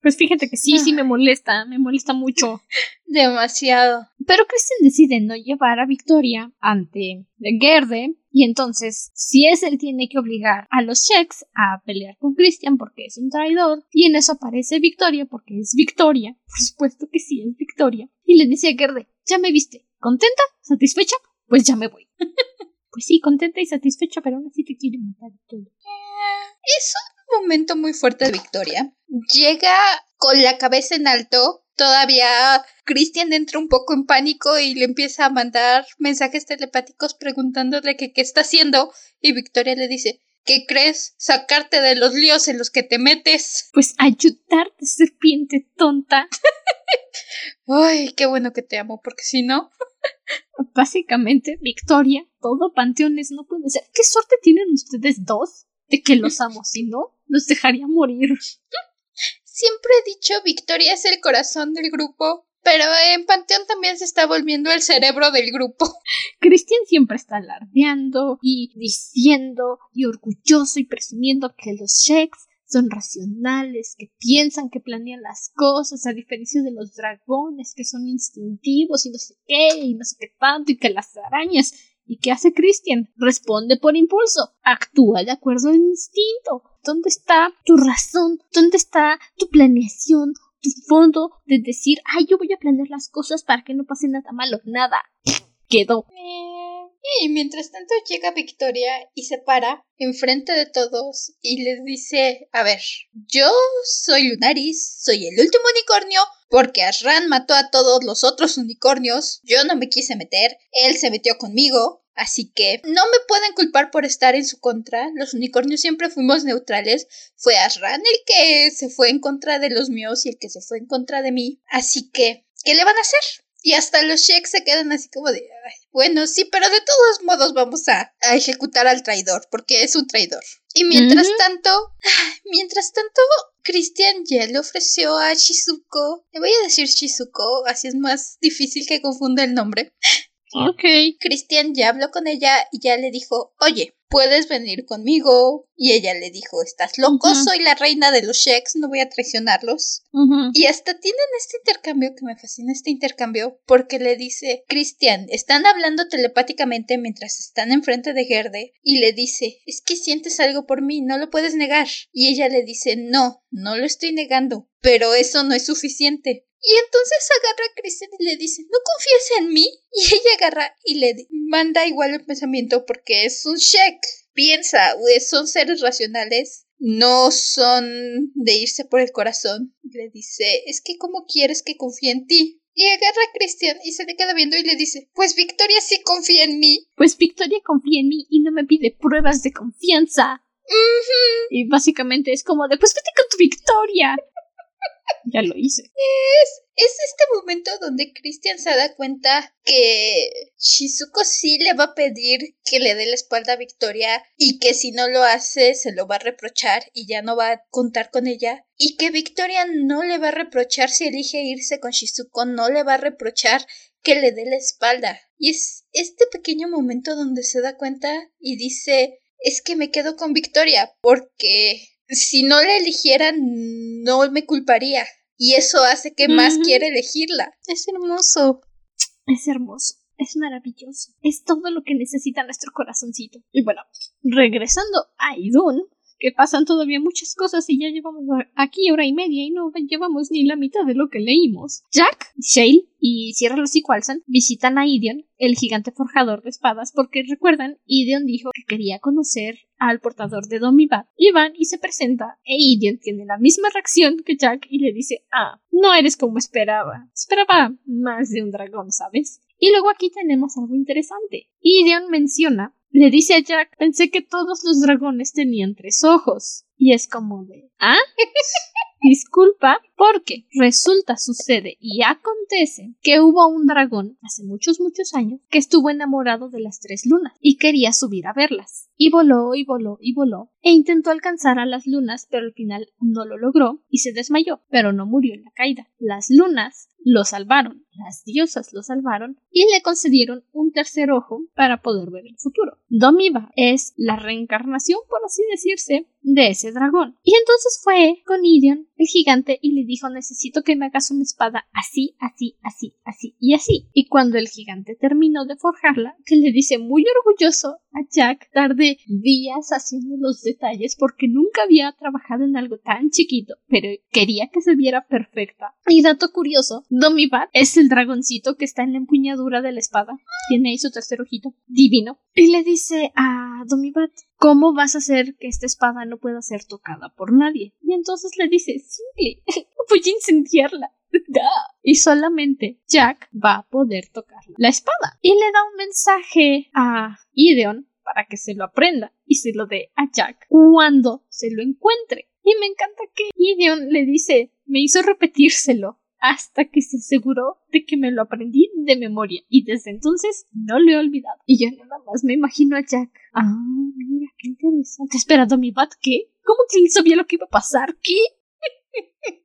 Pues fíjate que sí, sí me molesta. Me molesta mucho. [LAUGHS] Demasiado. Pero Kristen decide no llevar a Victoria ante Gerde. Y entonces, si es él tiene que obligar a los Sheks a pelear con Christian porque es un traidor. Y en eso aparece Victoria porque es Victoria. Por supuesto que sí, es Victoria. Y le dice a Gerde, ya me viste. ¿Contenta? ¿Satisfecha? Pues ya me voy. [LAUGHS] pues sí, contenta y satisfecha, pero aún así te quiere matar todo. Es un momento muy fuerte de Victoria. Llega con la cabeza en alto. Todavía Christian entra un poco en pánico y le empieza a mandar mensajes telepáticos preguntándole qué está haciendo. Y Victoria le dice, ¿Qué crees? Sacarte de los líos en los que te metes. Pues ayudarte, serpiente tonta. Ay, qué bueno que te amo, porque si no. [LAUGHS] Básicamente, Victoria, todo panteones no puede ser. ¿Qué suerte tienen ustedes dos de que los amo? Si no, los dejaría morir. [LAUGHS] Siempre he dicho Victoria es el corazón del grupo, pero en Panteón también se está volviendo el cerebro del grupo. [LAUGHS] Christian siempre está alardeando y diciendo y orgulloso y presumiendo que los Sheks son racionales, que piensan, que planean las cosas, a diferencia de los dragones, que son instintivos y no sé qué, y no sé qué tanto, y que las arañas. ¿Y qué hace Christian? Responde por impulso, actúa de acuerdo al instinto. ¿Dónde está tu razón? ¿Dónde está tu planeación? Fondo de decir, ay, yo voy a planear las cosas para que no pase nada malo. Nada. Quedó. Y mientras tanto llega Victoria y se para enfrente de todos y les dice, a ver, yo soy Lunaris, soy el último unicornio porque Ashran mató a todos los otros unicornios, yo no me quise meter, él se metió conmigo, Así que no me pueden culpar por estar en su contra. Los unicornios siempre fuimos neutrales. Fue Ashran el que se fue en contra de los míos y el que se fue en contra de mí. Así que, ¿qué le van a hacer? Y hasta los sheiks se quedan así como de, bueno, sí, pero de todos modos vamos a, ejecutar al traidor, porque es un traidor. Y mientras tanto, mientras tanto, Christian ya le ofreció a Shizuko, le voy a decir Shizuko, así es más difícil que confunda el nombre. Ok. Christian ya habló con ella y ya le dijo, oye, puedes venir conmigo. Y ella le dijo, estás loco, soy la reina de los sheiks, no voy a traicionarlos. Y hasta tienen este intercambio que me fascina este intercambio porque le dice, Christian, están hablando telepáticamente mientras están enfrente de Gerde y le dice, es que sientes algo por mí, no lo puedes negar. Y ella le dice, no, no lo estoy negando, pero eso no es suficiente. Y entonces agarra a Christian y le dice, ¿no confías en mí? Y ella agarra y le manda igual el pensamiento porque es un check. Piensa, son seres racionales, no son de irse por el corazón. Le dice, es que ¿cómo quieres que confíe en ti? Y agarra a Christian y se le queda viendo y le dice, pues Victoria sí confía en mí. Pues Victoria confía en mí y no me pide pruebas de confianza. Y básicamente es como de, pues vete con tu Victoria. [LAUGHS] ya lo hice. Es, es este momento donde Christian se da cuenta que Shizuko sí le va a pedir que le dé la espalda a Victoria y que si no lo hace se lo va a reprochar y ya no va a contar con ella y que Victoria no le va a reprochar si elige irse con Shizuko, no le va a reprochar que le dé la espalda. Y es este pequeño momento donde se da cuenta y dice es que me quedo con Victoria porque si no la eligieran, no me culparía. Y eso hace que más quiera elegirla. Es hermoso. Es hermoso. Es maravilloso. Es todo lo que necesita nuestro corazoncito. Y bueno, regresando a Idun, que pasan todavía muchas cosas y ya llevamos aquí hora y media y no llevamos ni la mitad de lo que leímos. Jack, Shale y Sierra los Alzan visitan a Idion, el gigante forjador de espadas, porque recuerdan, Idion dijo que quería conocer al portador de Domibat. Y van y se presenta, e Idion tiene la misma reacción que Jack y le dice, ah, no eres como esperaba. Esperaba más de un dragón, ¿sabes? Y luego aquí tenemos algo interesante. Idion menciona le dice a Jack, pensé que todos los dragones tenían tres ojos. Y es como de, ¿ah? Disculpa, porque resulta, sucede y acontece que hubo un dragón hace muchos, muchos años que estuvo enamorado de las tres lunas y quería subir a verlas. Y voló y voló y voló e intentó alcanzar a las lunas, pero al final no lo logró y se desmayó, pero no murió en la caída. Las lunas lo salvaron, las diosas lo salvaron y le concedieron un tercer ojo para poder ver el futuro. Domiva es la reencarnación, por así decirse, de ese dragón. Y entonces fue con Idion, el gigante, y le dijo necesito que me hagas una espada así, así, así, así y así. Y cuando el gigante terminó de forjarla, que le dice muy orgulloso a Jack, tardé días haciendo los detalles porque nunca había trabajado en algo tan chiquito, pero quería que se viera perfecta. Y dato curioso, Domibat es el dragoncito que está en la empuñadura de la espada. Tiene ahí su tercer ojito. Divino. Y le dice a Domibat, ¿cómo vas a hacer que esta espada no pueda ser tocada por nadie? Y entonces le dice, simple, [LAUGHS] voy a incendiarla. [LAUGHS] Y solamente Jack va a poder tocar la espada. Y le da un mensaje a Ideon para que se lo aprenda y se lo dé a Jack cuando se lo encuentre. Y me encanta que Ideon le dice, me hizo repetírselo hasta que se aseguró de que me lo aprendí de memoria y desde entonces no lo he olvidado. Y yo nada más me imagino a Jack. Ah, mira, qué interesante. Espera, mi bat, ¿qué? ¿Cómo que él sabía lo que iba a pasar? ¿Qué? [LAUGHS]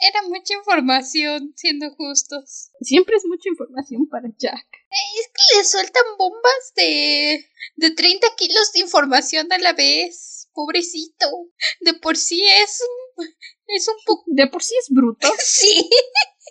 Era mucha información, siendo justos. Siempre es mucha información para Jack. Es que le sueltan bombas de. de 30 kilos de información a la vez. Pobrecito. De por sí es es un. De por sí es bruto. [LAUGHS] sí.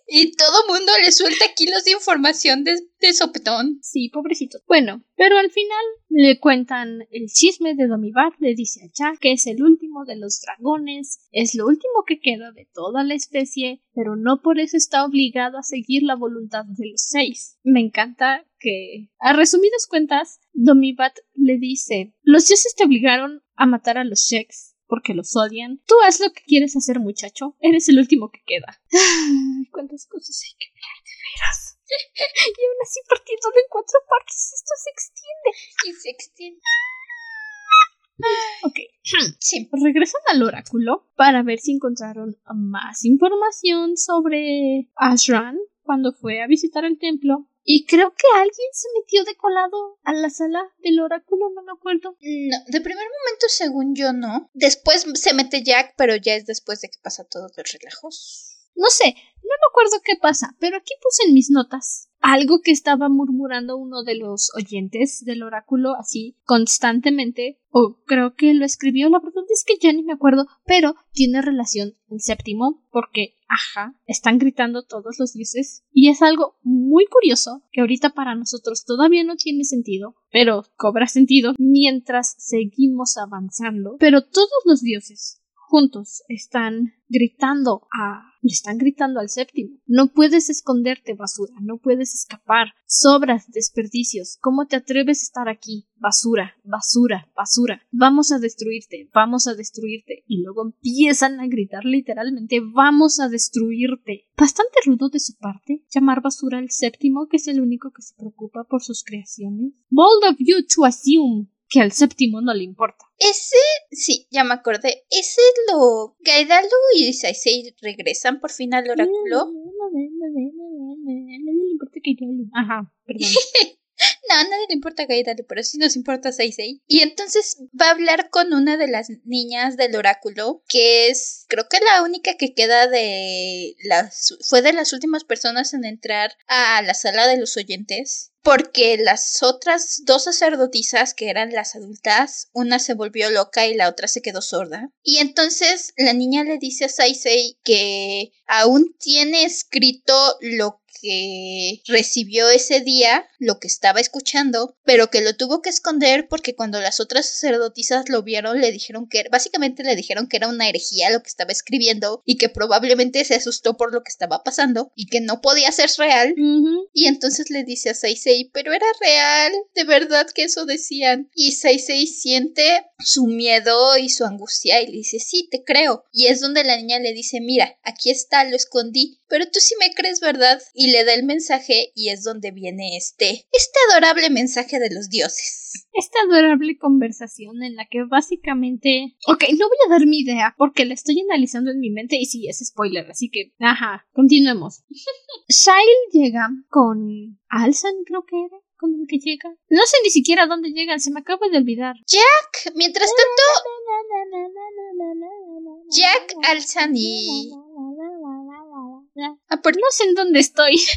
Y todo mundo le suelta kilos de información de, de, sopetón. Sí, pobrecito. Bueno, pero al final le cuentan el chisme de Domibar, le dice a Jack que es el último de los dragones, es lo último que queda de toda la especie, pero no por eso está obligado a seguir la voluntad de los seis. Me encanta que, a resumidas cuentas, Domibat le dice, los dioses te obligaron a matar a los Sheks porque los odian. Tú haz lo que quieres hacer, muchacho. Eres el último que queda. ¿Cuántas cosas hay que hablar de veras? [LAUGHS] y aún así partiéndolo en cuatro partes, esto se extiende. Y se extiende. Ok. Sí. Regresan al oráculo para ver si encontraron más información sobre Ashran cuando fue a visitar el templo. Y creo que alguien se metió de colado a la sala del oráculo, no me acuerdo. No, de primer momento, según yo, no. Después se mete Jack, pero ya es después de que pasa todo el relajos. No sé, no me acuerdo qué pasa, pero aquí puse en mis notas algo que estaba murmurando uno de los oyentes del oráculo así constantemente, o creo que lo escribió, la verdad es que ya ni me acuerdo, pero tiene relación el séptimo, porque, ajá, están gritando todos los dioses, y es algo muy curioso que ahorita para nosotros todavía no tiene sentido, pero cobra sentido mientras seguimos avanzando, pero todos los dioses juntos están gritando a le están gritando al séptimo. No puedes esconderte, basura, no puedes escapar. Sobras, desperdicios. ¿Cómo te atreves a estar aquí? Basura, basura, basura. Vamos a destruirte, vamos a destruirte. Y luego empiezan a gritar literalmente, vamos a destruirte. Bastante rudo de su parte llamar basura al séptimo, que es el único que se preocupa por sus creaciones. Bold of you to assume que al séptimo no le importa. Ese, sí, ya me acordé. Ese lo. Gaidalo y Saisei regresan por fin al oráculo. Ajá, perdón. No, [LAUGHS] a nadie le importa Gaidalo, pero sí nos importa Saisei. Y entonces va a hablar con una de las niñas del oráculo, que es, creo que la única que queda de las, fue de las últimas personas en entrar a la sala de los oyentes porque las otras dos sacerdotisas, que eran las adultas, una se volvió loca y la otra se quedó sorda. Y entonces la niña le dice a Saisei que aún tiene escrito lo que recibió ese día, lo que estaba escuchando, pero que lo tuvo que esconder porque cuando las otras sacerdotisas lo vieron le dijeron que básicamente le dijeron que era una herejía lo que estaba escribiendo y que probablemente se asustó por lo que estaba pasando y que no podía ser real. Y entonces le dice a Saisei, pero era real, de verdad que eso decían. Y Saisei siente su miedo y su angustia y le dice, sí, te creo. Y es donde la niña le dice, mira, aquí está, lo escondí, pero tú sí me crees, ¿verdad? Y le da el mensaje y es donde viene este, este adorable mensaje de los dioses. Esta adorable conversación en la que básicamente... Ok, no voy a dar mi idea porque la estoy analizando en mi mente y sí, es spoiler, así que... Ajá, continuemos. Shail llega con Alsan, creo que era con el que llega. No sé ni siquiera dónde llegan, se me acaba de olvidar. Jack, mientras tanto... Jack, Alsan y... Ah, pero no sé en dónde estoy. [LAUGHS]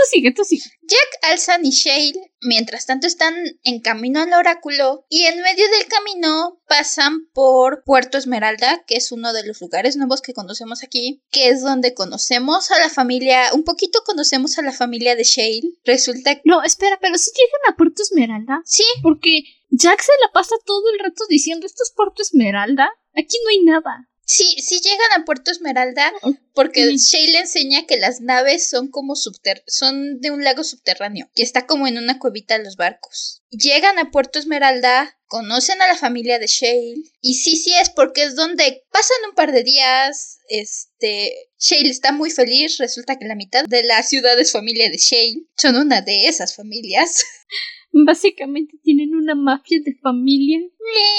tú sigue, tú sigue. Jack, Alsan y Shale, mientras tanto, están en camino al oráculo y en medio del camino pasan por Puerto Esmeralda, que es uno de los lugares nuevos que conocemos aquí, que es donde conocemos a la familia, un poquito conocemos a la familia de Shale. Resulta que... No, espera, pero si llegan a Puerto Esmeralda. Sí. Porque Jack se la pasa todo el rato diciendo esto es Puerto Esmeralda. Aquí no hay nada. Sí, sí llegan a Puerto Esmeralda porque Shay le enseña que las naves son como subter son de un lago subterráneo, que está como en una cuevita de los barcos. Llegan a Puerto Esmeralda, conocen a la familia de Shale y sí, sí es porque es donde pasan un par de días, este, Shale está muy feliz, resulta que la mitad de la ciudad es familia de Shale, son una de esas familias. [LAUGHS] Básicamente tienen una mafia de familia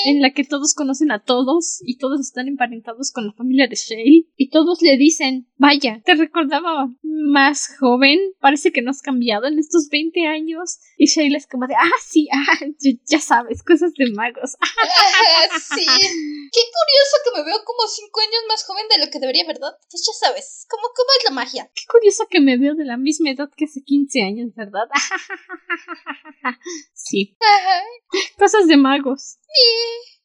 en la que todos conocen a todos y todos están emparentados con la familia de Shale y todos le dicen, vaya, te recordaba más joven, parece que no has cambiado en estos 20 años y Shale es como de, ah, sí, ah, ya, sabes, cosas de magos. [LAUGHS] sí, qué curioso que me veo como 5 años más joven de lo que debería, ¿verdad? Pues ya sabes, ¿cómo, cómo es la magia? Qué curioso que me veo de la misma edad que hace 15 años, ¿verdad? [LAUGHS] sí. [LAUGHS] Cosas de magos.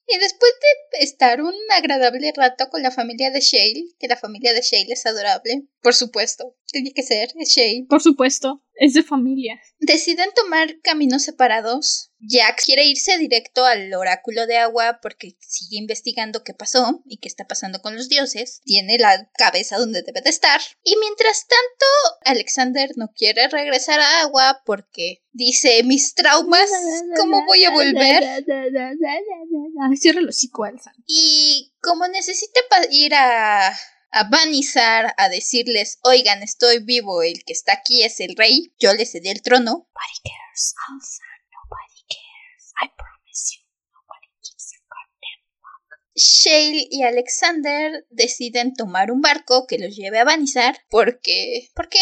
Y después de estar un agradable rato con la familia de Shale, que la familia de Shale es adorable, por supuesto, tiene que ser, es Shale. Por supuesto. Es de familia. Deciden tomar caminos separados. Jack quiere irse directo al oráculo de agua porque sigue investigando qué pasó y qué está pasando con los dioses. Tiene la cabeza donde debe de estar. Y mientras tanto, Alexander no quiere regresar a agua porque dice mis traumas, ¿cómo voy a volver? Cierra los Y como necesita ir a a Banizar a decirles, oigan, estoy vivo, el que está aquí es el rey, yo le cedí el trono. Nobody cares, nobody cares. I promise you, nobody gives a goddamn Shale y Alexander deciden tomar un barco que los lleve a Banizar porque porque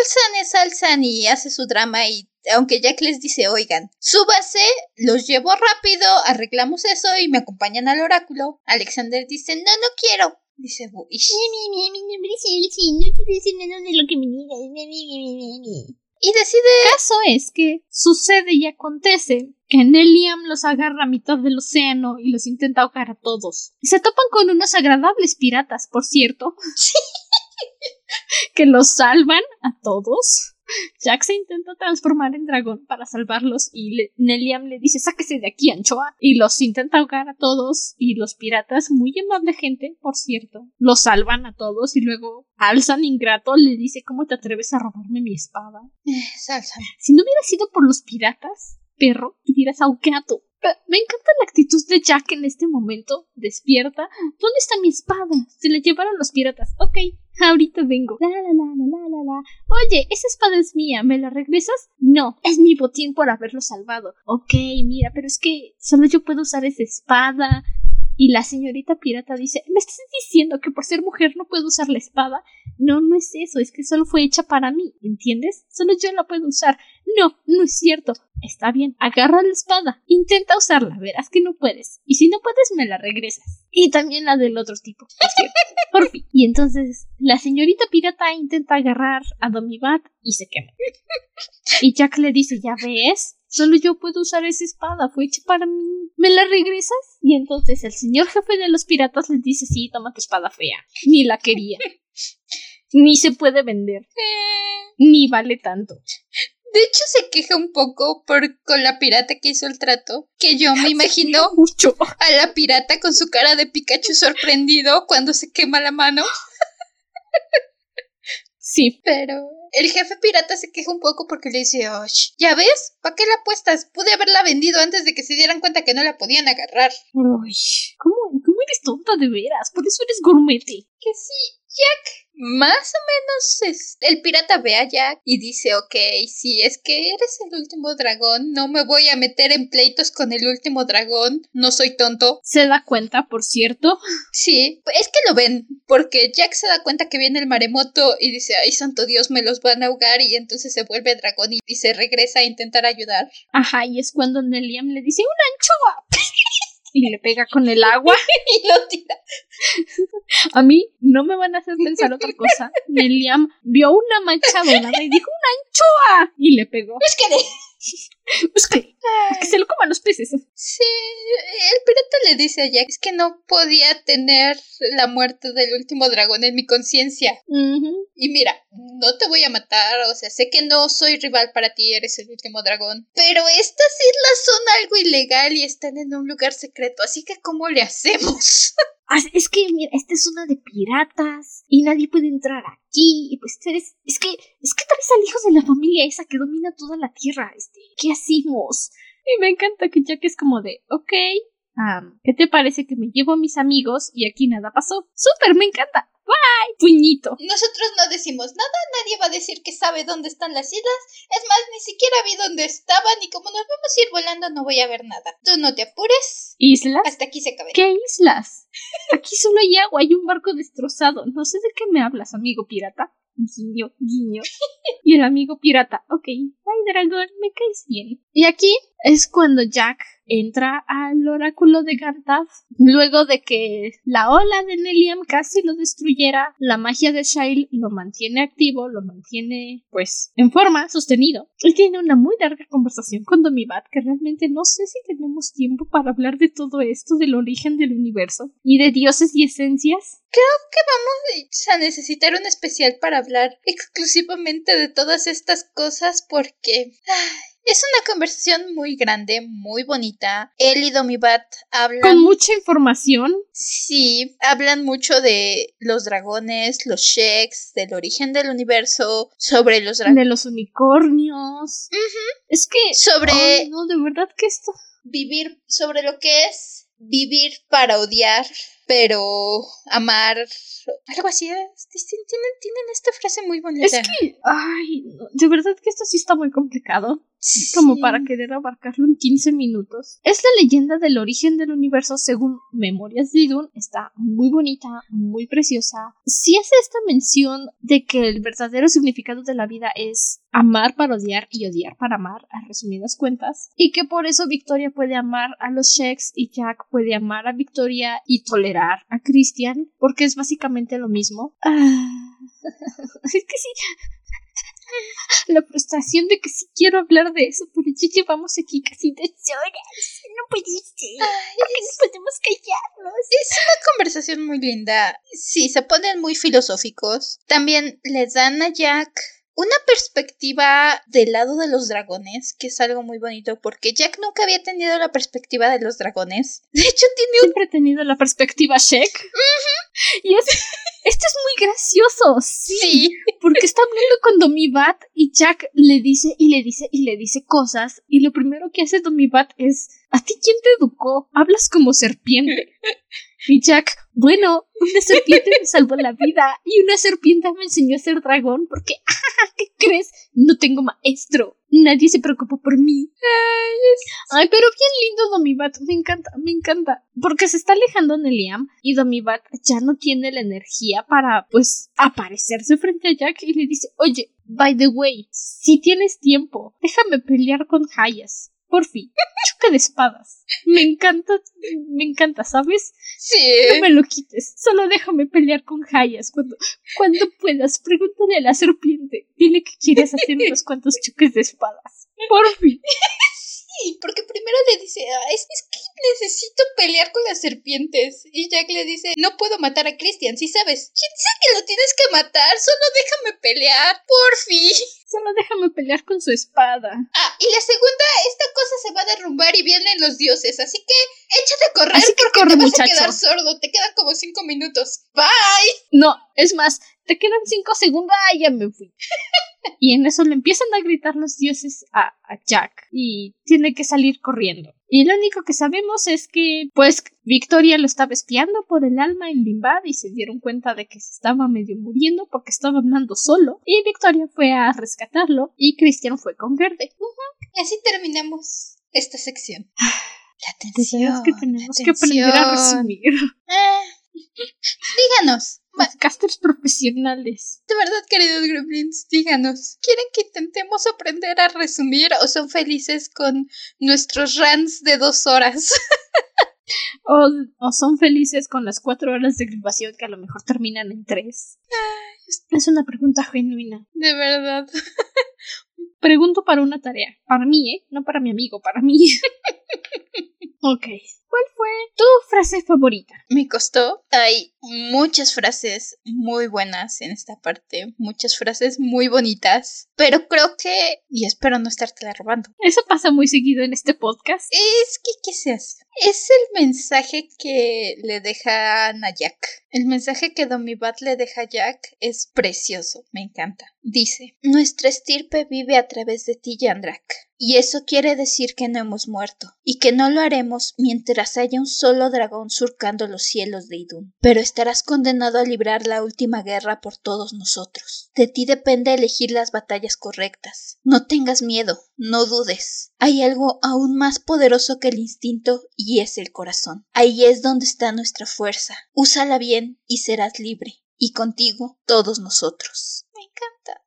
Alzan es Alzan y hace su drama y aunque Jack les dice, oigan, súbase, los llevo rápido, arreglamos eso y me acompañan al oráculo. Alexander dice, no, no quiero. Dice Buish. Y decide. Caso es que sucede y acontece que Nelliam los agarra a mitad del océano y los intenta ahogar a todos. Y se topan con unos agradables piratas, por cierto. [LAUGHS] que los salvan a todos. Jack se intenta transformar en dragón para salvarlos y Nelliam le dice sáquese de aquí, anchoa. Y los intenta ahogar a todos y los piratas, muy amable gente, por cierto, los salvan a todos y luego Alzan ingrato le dice ¿cómo te atreves a robarme mi espada? Si no hubiera sido por los piratas, perro, te hubieras ahogado. Me encanta la actitud de Jack en este momento. Despierta. ¿Dónde está mi espada? Se la llevaron los piratas. Ok, [LAUGHS] ahorita vengo. La, la, la, la, la, la. Oye, esa espada es mía. ¿Me la regresas? No, es mi botín por haberlo salvado. Ok, mira, pero es que solo yo puedo usar esa espada. Y la señorita pirata dice, ¿me estás diciendo que por ser mujer no puedo usar la espada? No, no es eso, es que solo fue hecha para mí, ¿entiendes? Solo yo la puedo usar. No, no es cierto. Está bien, agarra la espada, intenta usarla, verás que no puedes. Y si no puedes, me la regresas. Y también la del otro tipo, por fin. [LAUGHS] Y entonces la señorita pirata intenta agarrar a Domibat y se quema. Y Jack le dice, ¿ya ves? Solo yo puedo usar esa espada, fue hecha para mí. ¿Me la regresas? Y entonces el señor jefe de los piratas le dice, sí, toma tu espada fea. [LAUGHS] Ni la quería. [LAUGHS] Ni se puede vender. Eh. Ni vale tanto. De hecho, se queja un poco por con la pirata que hizo el trato. Que yo me [LAUGHS] imagino mucho. a la pirata con su cara de Pikachu sorprendido cuando se quema la mano. Sí. Pero el jefe pirata se queja un poco porque le dice, ¿ya ves? ¿Para qué la apuestas? Pude haberla vendido antes de que se dieran cuenta que no la podían agarrar. Uy, ¿cómo, cómo eres tonta de veras? Por eso eres gourmete. Que sí, Jack más o menos es, el pirata ve a Jack y dice, ok, si es que eres el último dragón, no me voy a meter en pleitos con el último dragón, no soy tonto. ¿Se da cuenta, por cierto? Sí, es que lo ven, porque Jack se da cuenta que viene el maremoto y dice, ay, santo Dios, me los van a ahogar y entonces se vuelve dragón y, y se regresa a intentar ayudar. Ajá, y es cuando Nelliam le dice, una anchoa. Y le pega con el agua [LAUGHS] y lo tira. A mí no me van a hacer pensar otra cosa. [LAUGHS] Nelliam vio una mancha dorada y dijo una anchoa y le pegó. Es que [LAUGHS] Búscale. que se lo coman los peces. Sí, el pirata le dice a Jack que no podía tener la muerte del último dragón en mi conciencia. Y mira, no te voy a matar, o sea, sé que no soy rival para ti, eres el último dragón. Pero estas islas son algo ilegal y están en un lugar secreto, así que ¿cómo le hacemos? [LAUGHS] Es que, mira, esta es una de piratas y nadie puede entrar aquí. Y pues eres. Es que. Es que traes al hijo de la familia esa que domina toda la tierra. Este. ¿Qué hacemos? Y me encanta que Jack es como de. Ok. ¿Qué te parece que me llevo a mis amigos y aquí nada pasó? ¡Súper! ¡Me encanta! ¡Bye! Puñito. Nosotros no decimos nada, nadie va a decir que sabe dónde están las islas. Es más, ni siquiera vi dónde estaban y como nos vamos a ir volando no voy a ver nada. Tú no te apures. ¿Islas? Hasta aquí se acaba. ¿Qué islas? Aquí solo hay agua, hay un barco destrozado. No sé de qué me hablas, amigo pirata. Guiño, guiño. [LAUGHS] y el amigo pirata, ok, ay dragón, me caes bien. Y aquí es cuando Jack entra al oráculo de Gardaf. Luego de que la ola de Neliam casi lo destruyera, la magia de Shail lo mantiene activo, lo mantiene, pues, en forma, sostenido. Él tiene una muy larga conversación con Domibat que realmente no sé si tenemos tiempo para hablar de todo esto, del origen del universo y de dioses y esencias. Creo que vamos a necesitar un especial para hablar exclusivamente de todas estas cosas porque... Es una conversación muy grande, muy bonita. Él y Domibat hablan. Con mucha información. Sí, hablan mucho de los dragones, los sheks, del origen del universo, sobre los dragones. De los unicornios. Es que. Sobre. no, de verdad que esto. Vivir, sobre lo que es vivir para odiar, pero amar algo así es. Tienen, tienen esta frase muy bonita. Es que, ay, de verdad que esto sí está muy complicado. Como para querer abarcarlo en 15 minutos. Es la leyenda del origen del universo según Memorias de Idun. Está muy bonita, muy preciosa. Sí hace esta mención de que el verdadero significado de la vida es amar para odiar y odiar para amar, a resumidas cuentas. Y que por eso Victoria puede amar a los Sheks y Jack puede amar a Victoria y tolerar a Christian, porque es básicamente lo mismo. Ah. es que sí. La frustración de que sí quiero hablar de eso, pero ya llevamos aquí casi dos horas. No puede ser. no podemos callarnos? Es una conversación muy linda. Sí, se ponen muy filosóficos. También les dan a Jack una perspectiva del lado de los dragones, que es algo muy bonito, porque Jack nunca había tenido la perspectiva de los dragones. [LAUGHS] De hecho, tiene un... Siempre ha tenido la perspectiva Shek. Y es... esto es muy gracioso, sí, Porque está hablando con Domibat y Jack le dice y le dice y le dice cosas. Y lo primero que hace Domibat es: ¿A ti quién te educó? Hablas como serpiente. [LAUGHS] Y Jack, bueno, una serpiente me salvó la vida y una serpiente me enseñó a ser dragón porque, [LAUGHS] ¿qué crees? No tengo maestro. Nadie se preocupó por mí. Ay, pero bien lindo Domibat. Me encanta, me encanta. Porque se está alejando Neliam y Domibat ya no tiene la energía para, pues, aparecerse frente a Jack y le dice, oye, by the way, si tienes tiempo, déjame pelear con Hayas. Por fin, choque de espadas. Me encanta, me encanta, ¿sabes? Sí. No me lo quites. Solo déjame pelear con Hayas cuando, cuando puedas. Pregúntale a la serpiente. Dile que quieres hacer unos cuantos choques de espadas. Por fin. Sí, porque primero le dice, es, es, que necesito pelear con las serpientes. Y Jack le dice, no puedo matar a Christian, si sabes. ¿Quién sabe que lo tienes que matar? Solo déjame pelear, por fin. Solo déjame pelear con su espada. Ah, y la segunda, esta cosa se va a derrumbar y vienen los dioses, así que échate a correr así que porque corre, te vas muchacho. a quedar sordo. Te quedan como cinco minutos. Bye. No, es más, te quedan cinco segundos. ¡Ay, ya me fui! [LAUGHS] [LAUGHS] y en eso le empiezan a gritar los dioses a, a Jack y tiene que salir corriendo. Y lo único que sabemos es que, pues, Victoria lo estaba espiando por el alma en Limbad y se dieron cuenta de que se estaba medio muriendo porque estaba hablando solo. Y Victoria fue a rescatarlo y Christian fue con Verde. Y así terminamos esta sección. La atención. que tenemos que aprender a resumir. Eh, [LAUGHS] díganos. Podcasters profesionales. De verdad, queridos gremlins, díganos. ¿Quieren que intentemos aprender a resumir o son felices con nuestros rants de dos horas? [LAUGHS] o, o, son felices con las cuatro horas de grabación que a lo mejor terminan en tres. Es una pregunta genuina. De verdad. [LAUGHS] Pregunto para una tarea. Para mí, ¿eh? No para mi amigo, para mí. [LAUGHS] ok. ¿Cuál fue tu frase favorita? Me costó. Hay muchas frases muy buenas en esta parte, muchas frases muy bonitas, pero creo que, y espero no estarte la robando. Eso pasa muy seguido en este podcast. Es que, ¿qué se hace? Es el mensaje que le deja a Jack. El mensaje que Domibat le deja a Jack es precioso, me encanta. Dice, nuestra estirpe vive a través de ti, Yandrak. Y eso quiere decir que no hemos muerto, y que no lo haremos mientras haya un solo dragón surcando los cielos de Idun. Pero estarás condenado a librar la última guerra por todos nosotros. De ti depende elegir las batallas correctas. No tengas miedo, no dudes. Hay algo aún más poderoso que el instinto y es el corazón. Ahí es donde está nuestra fuerza. Úsala bien y serás libre. Y contigo todos nosotros. Me encanta.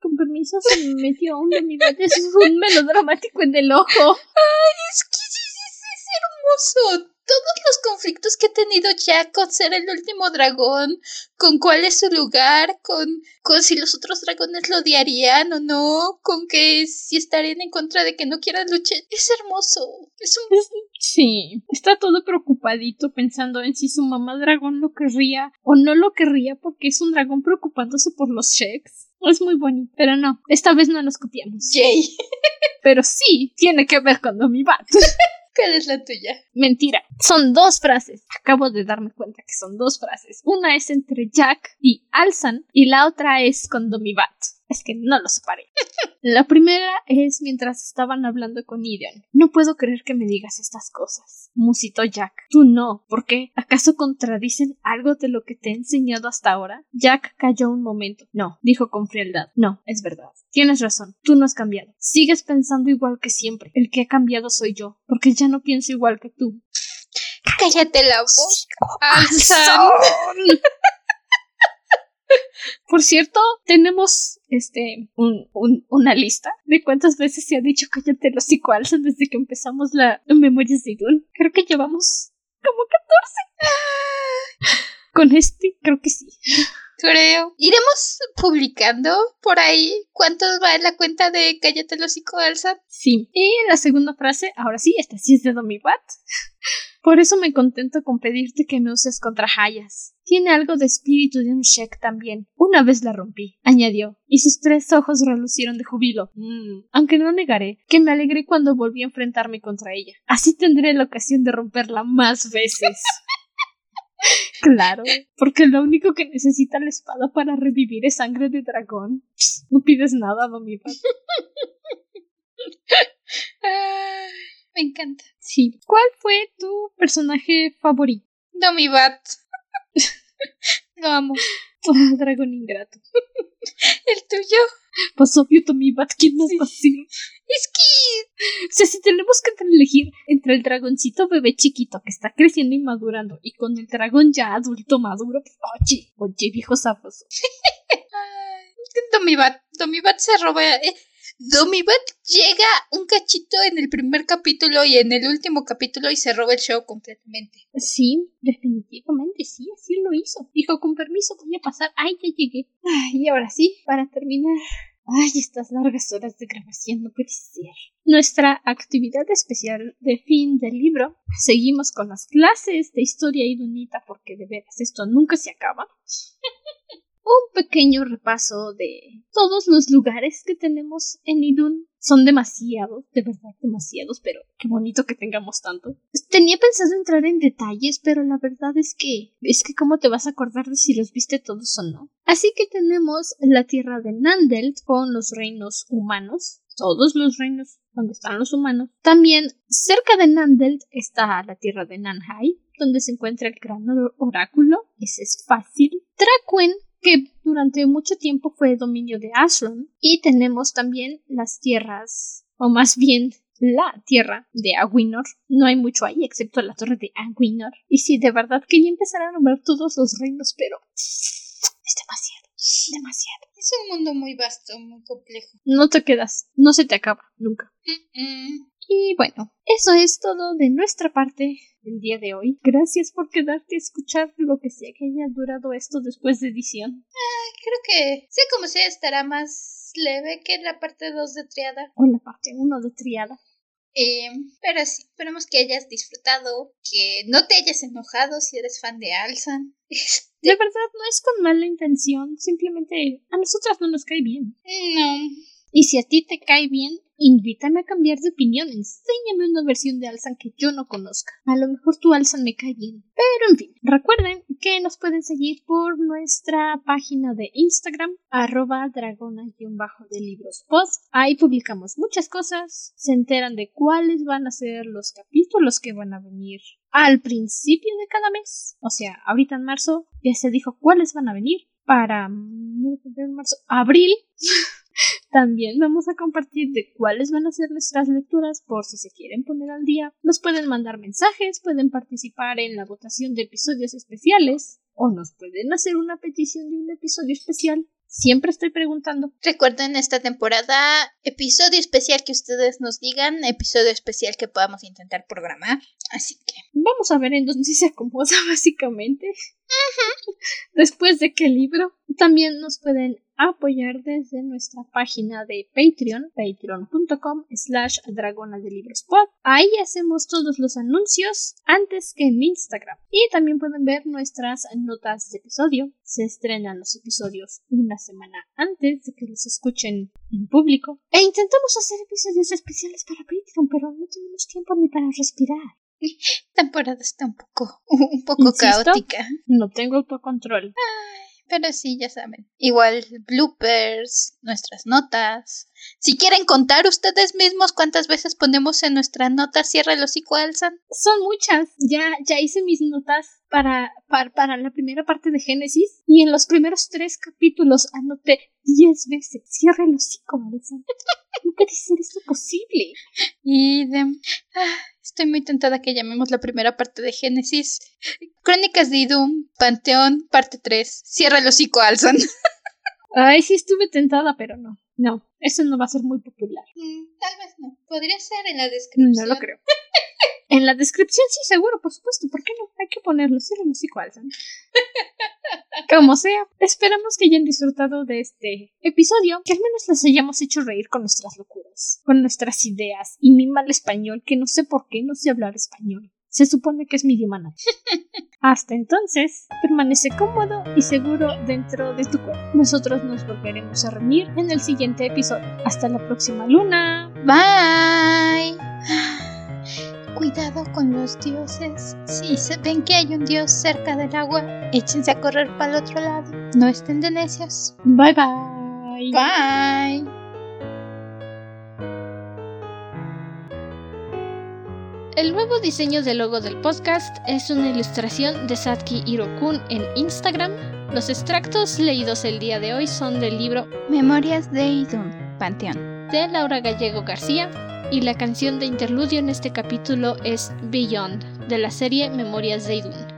Con permiso, se me metió un de mi es un melodramático en el ojo. Ay, es que es hermoso todos los conflictos que ha tenido Jack con ser el último dragón, con cuál es su lugar, con, con si los otros dragones lo odiarían o no, con que si estarían en contra de que no quieran luchar. Es hermoso. Es un... Sí, está todo preocupadito pensando en si su mamá dragón lo querría o no lo querría porque es un dragón preocupándose por los Sheks. Es muy bonito, pero no, esta vez no nos copiamos. Yay. [LAUGHS] pero sí, tiene que ver con Domi Bat. [LAUGHS] ¿Cuál es la tuya? Mentira. Son dos frases. Acabo de darme cuenta que son dos frases. Una es entre Jack y Alsan y la otra es con Domibat. Es que no lo separé. [LAUGHS] La primera es mientras estaban hablando con Ideon. No puedo creer que me digas estas cosas. Musitó Jack. Tú no. ¿Por qué? ¿Acaso contradicen algo de lo que te he enseñado hasta ahora? Jack calló un momento. No, dijo con frialdad. No, es verdad. Tienes razón. Tú no has cambiado. Sigues pensando igual que siempre. El que ha cambiado soy yo. Porque ya no pienso igual que tú. Cállate la boca. [LAUGHS] Alzan. Por cierto, tenemos este un, una lista de cuántas veces se ha dicho cállate los psicoalzan desde que empezamos la memoria de Idun. Creo que llevamos como 14. [LAUGHS] Con este, creo que sí. Creo. Iremos publicando por ahí cuántos va en la cuenta de Cállate los psicoalzan. Sí. Y la segunda frase, ahora sí, esta sí es de Domibat. [LAUGHS] Por eso me contento con pedirte que me uses contra Hayas. Tiene algo de espíritu de un Shek también. Una vez la rompí, añadió, y sus tres ojos relucieron de jubilo. Mm. Aunque no negaré que me alegré cuando volví a enfrentarme contra ella. Así tendré la ocasión de romperla más veces. [LAUGHS] Claro, porque lo único que necesita la espada para revivir es sangre de dragón. No pides nada, Domibat. [LAUGHS] Me encanta. Sí. ¿Cuál fue tu personaje favorito? Domibat. [LAUGHS] Lo amo. Oh, dragón ingrato. [LAUGHS] ¿El tuyo? Pues obvio, Domibat, ¿quién nos va a decir? Es que... O sea, si tenemos que elegir entre el dragoncito bebé chiquito que está creciendo y madurando y con el dragón ya adulto maduro, pues, oye, oye, viejo zaposo. Domibat, Domibat se roba... Eh, Domibat llega un cachito en el primer capítulo y en el último capítulo y se roba el show completamente. Sí, definitivamente sí, así lo hizo. Dijo, con permiso voy a pasar. Ay, ya llegué. Ay, y ahora sí, para terminar. Ay, estas largas horas de grabación no puede ser. Nuestra actividad especial de fin del libro. Seguimos con las clases de historia y dunita porque de veras esto nunca se acaba. [LAUGHS] un pequeño repaso de todos los lugares que tenemos en Idun. Son demasiados, de verdad demasiados, pero qué bonito que tengamos tanto. Tenía pensado entrar en detalles, pero la verdad es que es que cómo te vas a acordar de si los viste todos o no. Así que tenemos la tierra de Nandelt con los reinos humanos, todos los reinos donde están los humanos. También cerca de Nandelt está la tierra de Nanhai, donde se encuentra el gran oráculo. Ese es fácil. Traquen que durante mucho tiempo fue dominio de Ashlon. Y tenemos también las tierras, o más bien la tierra de Aguinor. No hay mucho ahí excepto la torre de Aguinor. Y sí, de verdad quería empezar a nombrar todos los reinos, pero es demasiado, demasiado. Es un mundo muy vasto, muy complejo. No te quedas, no se te acaba, nunca. Y bueno, eso es todo de nuestra parte el día de hoy. Gracias por quedarte a escuchar lo que sea que haya durado esto después de edición. Ah, creo que, sé como sea, estará más leve que la parte 2 de Triada. O la parte 1 de Triada. Eh, pero sí, esperemos que hayas disfrutado, que no te hayas enojado si eres fan de Alsan. [LAUGHS] De verdad, no es con mala intención, simplemente a nosotras no nos cae bien. No. Y si a ti te cae bien, invítame a cambiar de opinión. Enséñame una versión de Alsan que yo no conozca. A lo mejor tu Alsan me cae bien. Pero en fin, recuerden que nos pueden seguir por nuestra página de Instagram, arroba dragona-de libros post. Ahí publicamos muchas cosas. Se enteran de cuáles van a ser los capítulos que van a venir al principio de cada mes. O sea, ahorita en marzo ya se dijo cuáles van a venir para marzo, abril. [LAUGHS] También vamos a compartir de cuáles van a ser nuestras lecturas por si se quieren poner al día. Nos pueden mandar mensajes, pueden participar en la votación de episodios especiales o nos pueden hacer una petición de un episodio especial. Siempre estoy preguntando. Recuerden esta temporada, episodio especial que ustedes nos digan, episodio especial que podamos intentar programar. Así que. Vamos a ver en dónde se acomoda, [LAUGHS] básicamente. [LAUGHS] Después de qué libro. También nos pueden apoyar desde nuestra página de Patreon, patreon.com slash dragona de Ahí hacemos todos los anuncios antes que en Instagram. Y también pueden ver nuestras notas de episodio. Se estrenan los episodios una semana antes de que los escuchen en público. E intentamos hacer episodios especiales para Patreon, pero no tenemos tiempo ni para respirar. [LAUGHS] temporada está un poco, [LAUGHS] un poco caótica. No tengo autocontrol. Pero sí, ya saben. Igual bloopers, nuestras notas. Si quieren contar ustedes mismos cuántas veces ponemos en nuestras notas cierra el hocico alzan. Son muchas. Ya, ya hice mis notas para, para, para la primera parte de Génesis y en los primeros tres capítulos anoté diez veces cierra el hocico alzan. ¿Cómo puede ser esto posible? Y de... Ah, Estoy muy tentada que llamemos la primera parte de Génesis. Crónicas de Idum, Panteón, parte 3. Cierra el hocico, Alson. [LAUGHS] Ay, sí estuve tentada, pero no. No, eso no va a ser muy popular. Mm, tal vez no. Podría ser en la descripción. No lo creo. [LAUGHS] en la descripción sí, seguro, por supuesto. ¿Por qué no? Hay que ponerlo. El hocico, Alson. Como sea, esperamos que hayan disfrutado de este episodio, que al menos les hayamos hecho reír con nuestras locuras, con nuestras ideas y mi mal español, que no sé por qué no sé hablar español. Se supone que es mi idioma [LAUGHS] Hasta entonces, permanece cómodo y seguro dentro de tu cuerpo. Nosotros nos volveremos a reunir en el siguiente episodio. Hasta la próxima luna. Bye. [SIGHS] Cuidado con los dioses. Si se ven que hay un dios cerca del agua, échense a correr para el otro lado. No estén de necios. Bye bye. Bye. El nuevo diseño del logo del podcast es una ilustración de Satki Hirokun en Instagram. Los extractos leídos el día de hoy son del libro Memorias de Idun, Panteón, de Laura Gallego García, y la canción de interludio en este capítulo es Beyond, de la serie Memorias de Idun.